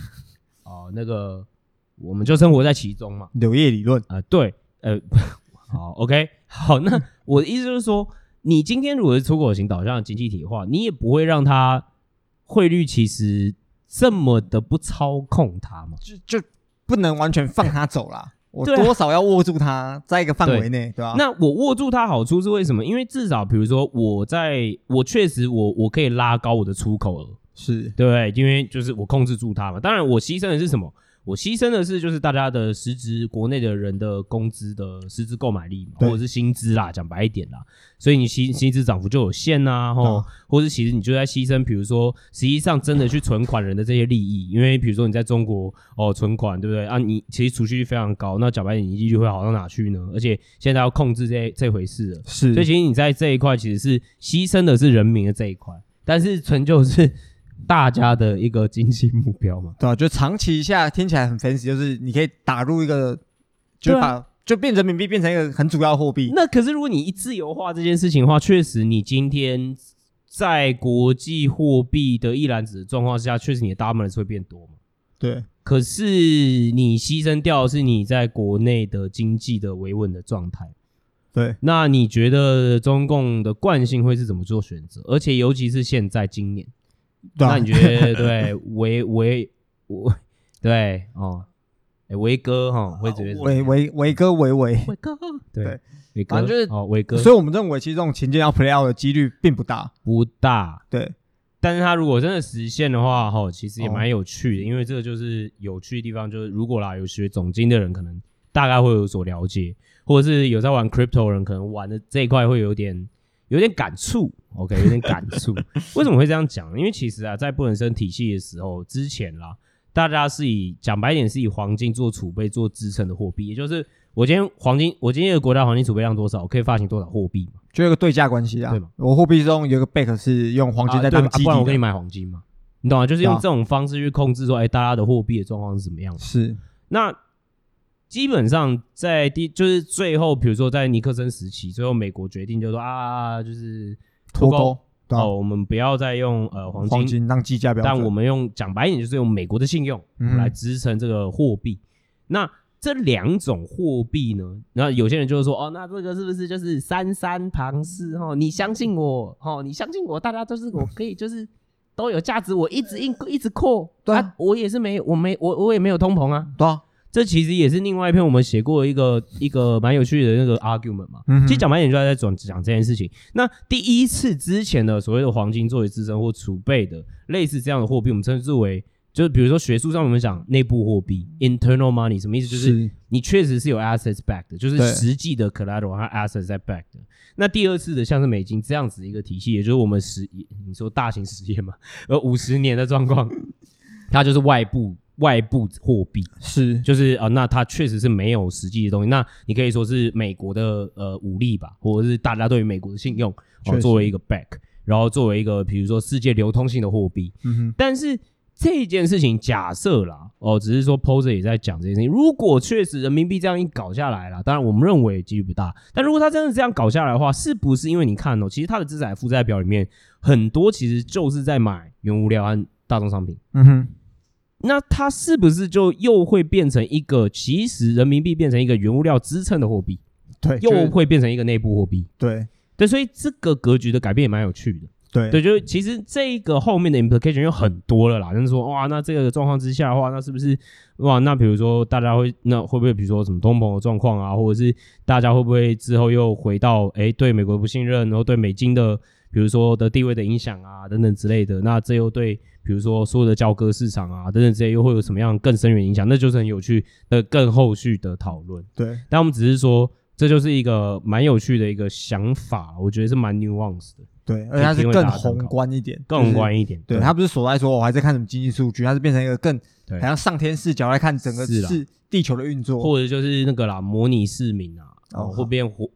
S1: 哦，那个，我们就生活在其中嘛。
S2: 柳叶理论
S1: 啊、呃，对，呃，好，OK，好，那我的意思就是说，你今天如果是出口型导向的经济体的话，你也不会让它汇率其实这么的不操控它嘛，
S2: 就就不能完全放它走啦。我多少要握住它，在一个范围内，对吧？
S1: 那我握住它好处是为什么？因为至少比如说我在我确实我我可以拉高我的出口额。
S2: 是
S1: 对，因为就是我控制住它嘛。当然，我牺牲的是什么？我牺牲的是就是大家的实质国内的人的工资的实质购买力嘛，或者是薪资啦，讲白一点啦。所以你薪薪资涨幅就有限呐、啊，吼，或者其实你就在牺牲，比如说实际上真的去存款人的这些利益，因为比如说你在中国哦存款，对不对啊？你其实储蓄率非常高，那讲白一点，你利率会好到哪去呢？而且现在要控制这这回事了，
S2: 是。
S1: 所以其实你在这一块其实是牺牲的是人民的这一块，但是成就是。大家的一个经济目标嘛，
S2: 对、啊？就长期一下听起来很 fancy，就是你可以打入一个，就把、啊、就变人民币变成一个很主要货币。
S1: 那可是如果你一自由化这件事情的话，确实你今天在国际货币的一篮子的状况下，确实你的 dominance 会变多嘛。
S2: 对。
S1: 可是你牺牲掉的是你在国内的经济的维稳的状态。
S2: 对。那
S1: 你觉得中共的惯性会是怎么做选择？而且尤其是现在今年。
S2: 对啊、
S1: 那你觉得对 维维维对哦，维哥哈会觉得
S2: 维维维哥维维
S1: 维哥对维
S2: 哥就是
S1: 哦维哥，
S2: 所以我们认为其实这种情境要 play out 的几率并不大，
S1: 不大
S2: 对。
S1: 但是他如果真的实现的话哈，其实也蛮有趣的，因为这个就是有趣的地方，就是如果啦有学总经的人可能大概会有所了解，或者是有在玩 crypto 的人可能玩的这一块会有点。有点感触，OK，有点感触。为什么会这样讲？因为其实啊，在不能生体系的时候，之前啦，大家是以讲白一点，是以黄金做储备、做支撑的货币，也就是我今天黄金，我今天的国家黄金储备量多少，我可以发行多少货币嘛？
S2: 就有个对价关系啊，对吗？我货币中有一个 back 是用黄金在当基底、啊、不然我给你买黄金嘛？你懂吗？就是用这种方式去控制说，哎、欸，大家的货币的状况是怎么样的？
S1: 是那。基本上在第就是最后，比如说在尼克森时期，最后美国决定就是说啊，就是脱钩哦，我们不要再用呃黄金，
S2: 黄金当计价标准，
S1: 但我们用讲白一点，就是用美国的信用来支撑这个货币。嗯、那这两种货币呢，那有些人就是说哦，那这个是不是就是三三旁氏哈？你相信我哈？你相信我，大家都是我可以就是
S3: 都有价值，我一直印一直扩，
S2: 对啊，
S3: 啊，我也是没我没我我也没有通膨啊，
S2: 对啊。
S1: 这其实也是另外一篇我们写过一个一个蛮有趣的那个 argument 嘛。
S2: 嗯、
S1: 其实讲白点就在讲讲这件事情。那第一次之前的所谓的黄金作为支撑或储备的类似这样的货币，我们称之为就是比如说学术上我们讲内部货币 internal money 什么意思？就是你确实是有 assets back 的，就是实际的 collateral 和 assets 在 back 的。那第二次的像是美金这样子一个体系，也就是我们实你说大型实验嘛，呃五十年的状况，它就是外部。外部货币
S2: 是，
S1: 就是啊、呃，那它确实是没有实际的东西。那你可以说是美国的呃武力吧，或者是大家对于美国的信用，哦，作为一个 back，然后作为一个比如说世界流通性的货币。
S2: 嗯哼。
S1: 但是这件事情假设啦，哦，只是说 Poser 也在讲这件事情。如果确实人民币这样一搞下来了，当然我们认为几率不大。但如果他真的这样搞下来的话，是不是因为你看哦，其实他的资产负债表里面很多其实就是在买原物料和大宗商品。
S2: 嗯哼。
S1: 那它是不是就又会变成一个，其实人民币变成一个原物料支撑的货币？
S2: 对，
S1: 又会变成一个内部货币。
S2: 对，
S1: 对，所以这个格局的改变也蛮有趣的。
S2: 对，
S1: 对，就其实这个后面的 implication 有很多了啦。就是说，哇，那这个状况之下的话，那是不是哇？那比如说大家会，那会不会比如说什么通膨的状况啊，或者是大家会不会之后又回到哎对美国不信任，然后对美金的比如说的地位的影响啊等等之类的？那这又对。比如说所有的交割市场啊等等这些又会有什么样更深远影响？那就是很有趣的更后续的讨论。
S2: 对，
S1: 但我们只是说，这就是一个蛮有趣的一个想法，我觉得是蛮 nuance 的。
S2: 对，而且它是更宏观一点，
S1: 更宏观一点。
S2: 对，它不是锁在说我还在看什么经济数据，它是变成一个更好像上天视角来看整个是地球的运作，
S1: 或者就是那个啦，模拟市民啊，哦，会变活。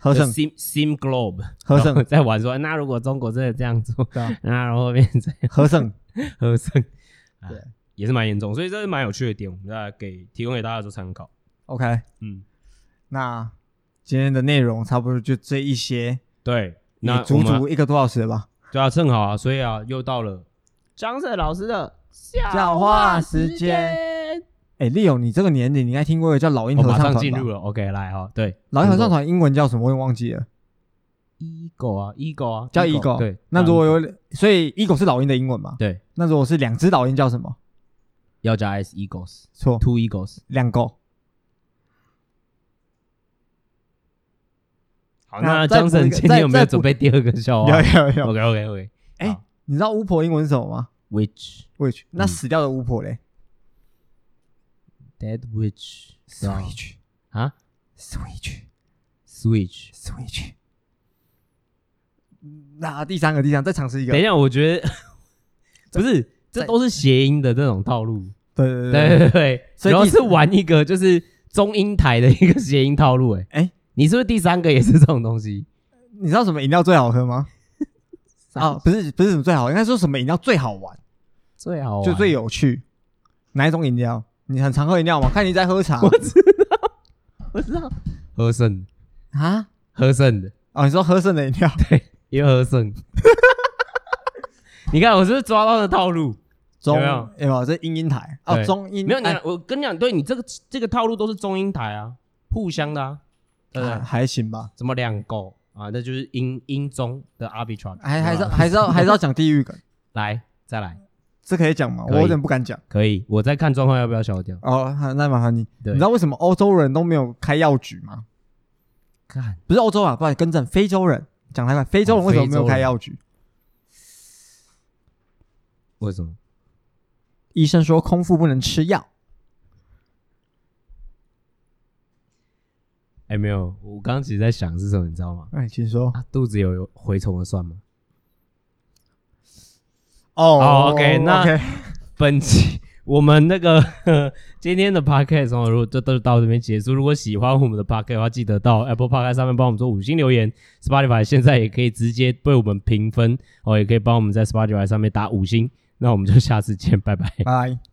S2: 合成
S1: Sim Sim Globe
S2: 合成
S1: 在玩说，那如果中国真的这样做，那然后变成
S2: 合成
S1: 合成，
S2: 对，
S1: 也是蛮严重，所以这是蛮有趣的点，我们再给提供给大家做参考。
S2: OK，
S1: 嗯，
S2: 那今天的内容差不多就这一些，
S1: 对，那
S2: 足足一个多小时了吧？
S1: 对啊，正好啊，所以啊，又到了 Johnson 老师的
S3: 笑话时间。
S2: 哎，Leo，你这个年龄，你应该听过一个叫老鹰合唱团吧？
S1: 马上进入了，OK，来哈，对，
S2: 老鹰合唱团英文叫什么？我也忘记了。
S1: Eagle 啊，Eagle 啊，
S2: 叫 Eagle。
S1: 对，
S2: 那如果有，所以 Eagle 是老鹰的英文嘛？
S1: 对。
S2: 那如果是两只老鹰叫什么？
S1: 要加 S，Eagles。
S2: 错
S1: ，Two Eagles，
S2: 两个。
S1: 好，那 Johnson 今天有没有准备第二个笑话？
S2: 有有有。
S1: OK，OK，OK。
S2: 哎，你知道巫婆英文是什么吗
S1: ？Witch，Witch。
S2: 那死掉的巫婆嘞
S1: ？Dead witch
S2: switch
S1: 啊
S2: ，switch
S1: switch
S2: switch。那第三个，第三个再尝试一个。
S1: 等一下，我觉得 不是，这都是谐音的这种套路。
S2: 对对
S1: 对对对，
S2: 所以
S1: 主要是玩一个就是中英台的一个谐音套路。哎哎，你是不是第三个也是这种东西？
S2: 你知道什么饮料最好喝吗？啊，不是不是什么最好，应该说什么饮料最好玩？
S1: 最好玩
S2: 就最有趣？哪一种饮料？你很常喝饮料吗？看你在喝茶。
S1: 我知道，我知道，喝剩
S2: 啊，
S1: 喝剩的
S2: 哦。你说喝剩的饮料，
S1: 对，因为喝剩。你看我是不是抓到了套路？
S2: 中
S1: 有没有？
S2: 有没有？这英音台哦，中英
S1: 没有你，我跟你讲，对你这个这个套路都是中英台啊，互相的啊，对不对？
S2: 还行吧？
S1: 怎么两狗啊？那就是英英中的 arbitrage，
S2: 还还是还是要还是要讲地域梗。
S1: 来，再来。
S2: 这可以讲吗？我有点不敢讲。
S1: 可以，我在看状况要不要消掉。
S2: 哦，那麻烦你。你知道为什么欧洲人都没有开药局吗？
S1: 看，
S2: 不是欧洲啊，不然，更正，非洲人。讲太快，非洲人为什么没有开药局？
S1: 为什么？
S2: 医生说空腹不能吃药。
S1: 哎，没有，我刚刚其实在想是什么，你知道吗？
S2: 哎，请说。
S1: 肚子有蛔虫的算吗？
S2: 哦、
S1: oh,，OK，那本期我们那个 今天的 Podcast 如果就都到这边结束。如果喜欢我们的 Podcast 的话，记得到 Apple Podcast 上面帮我们做五星留言。Spotify 现在也可以直接为我们评分哦，也可以帮我们在 Spotify 上面打五星。那我们就下次见，拜拜。
S2: 拜。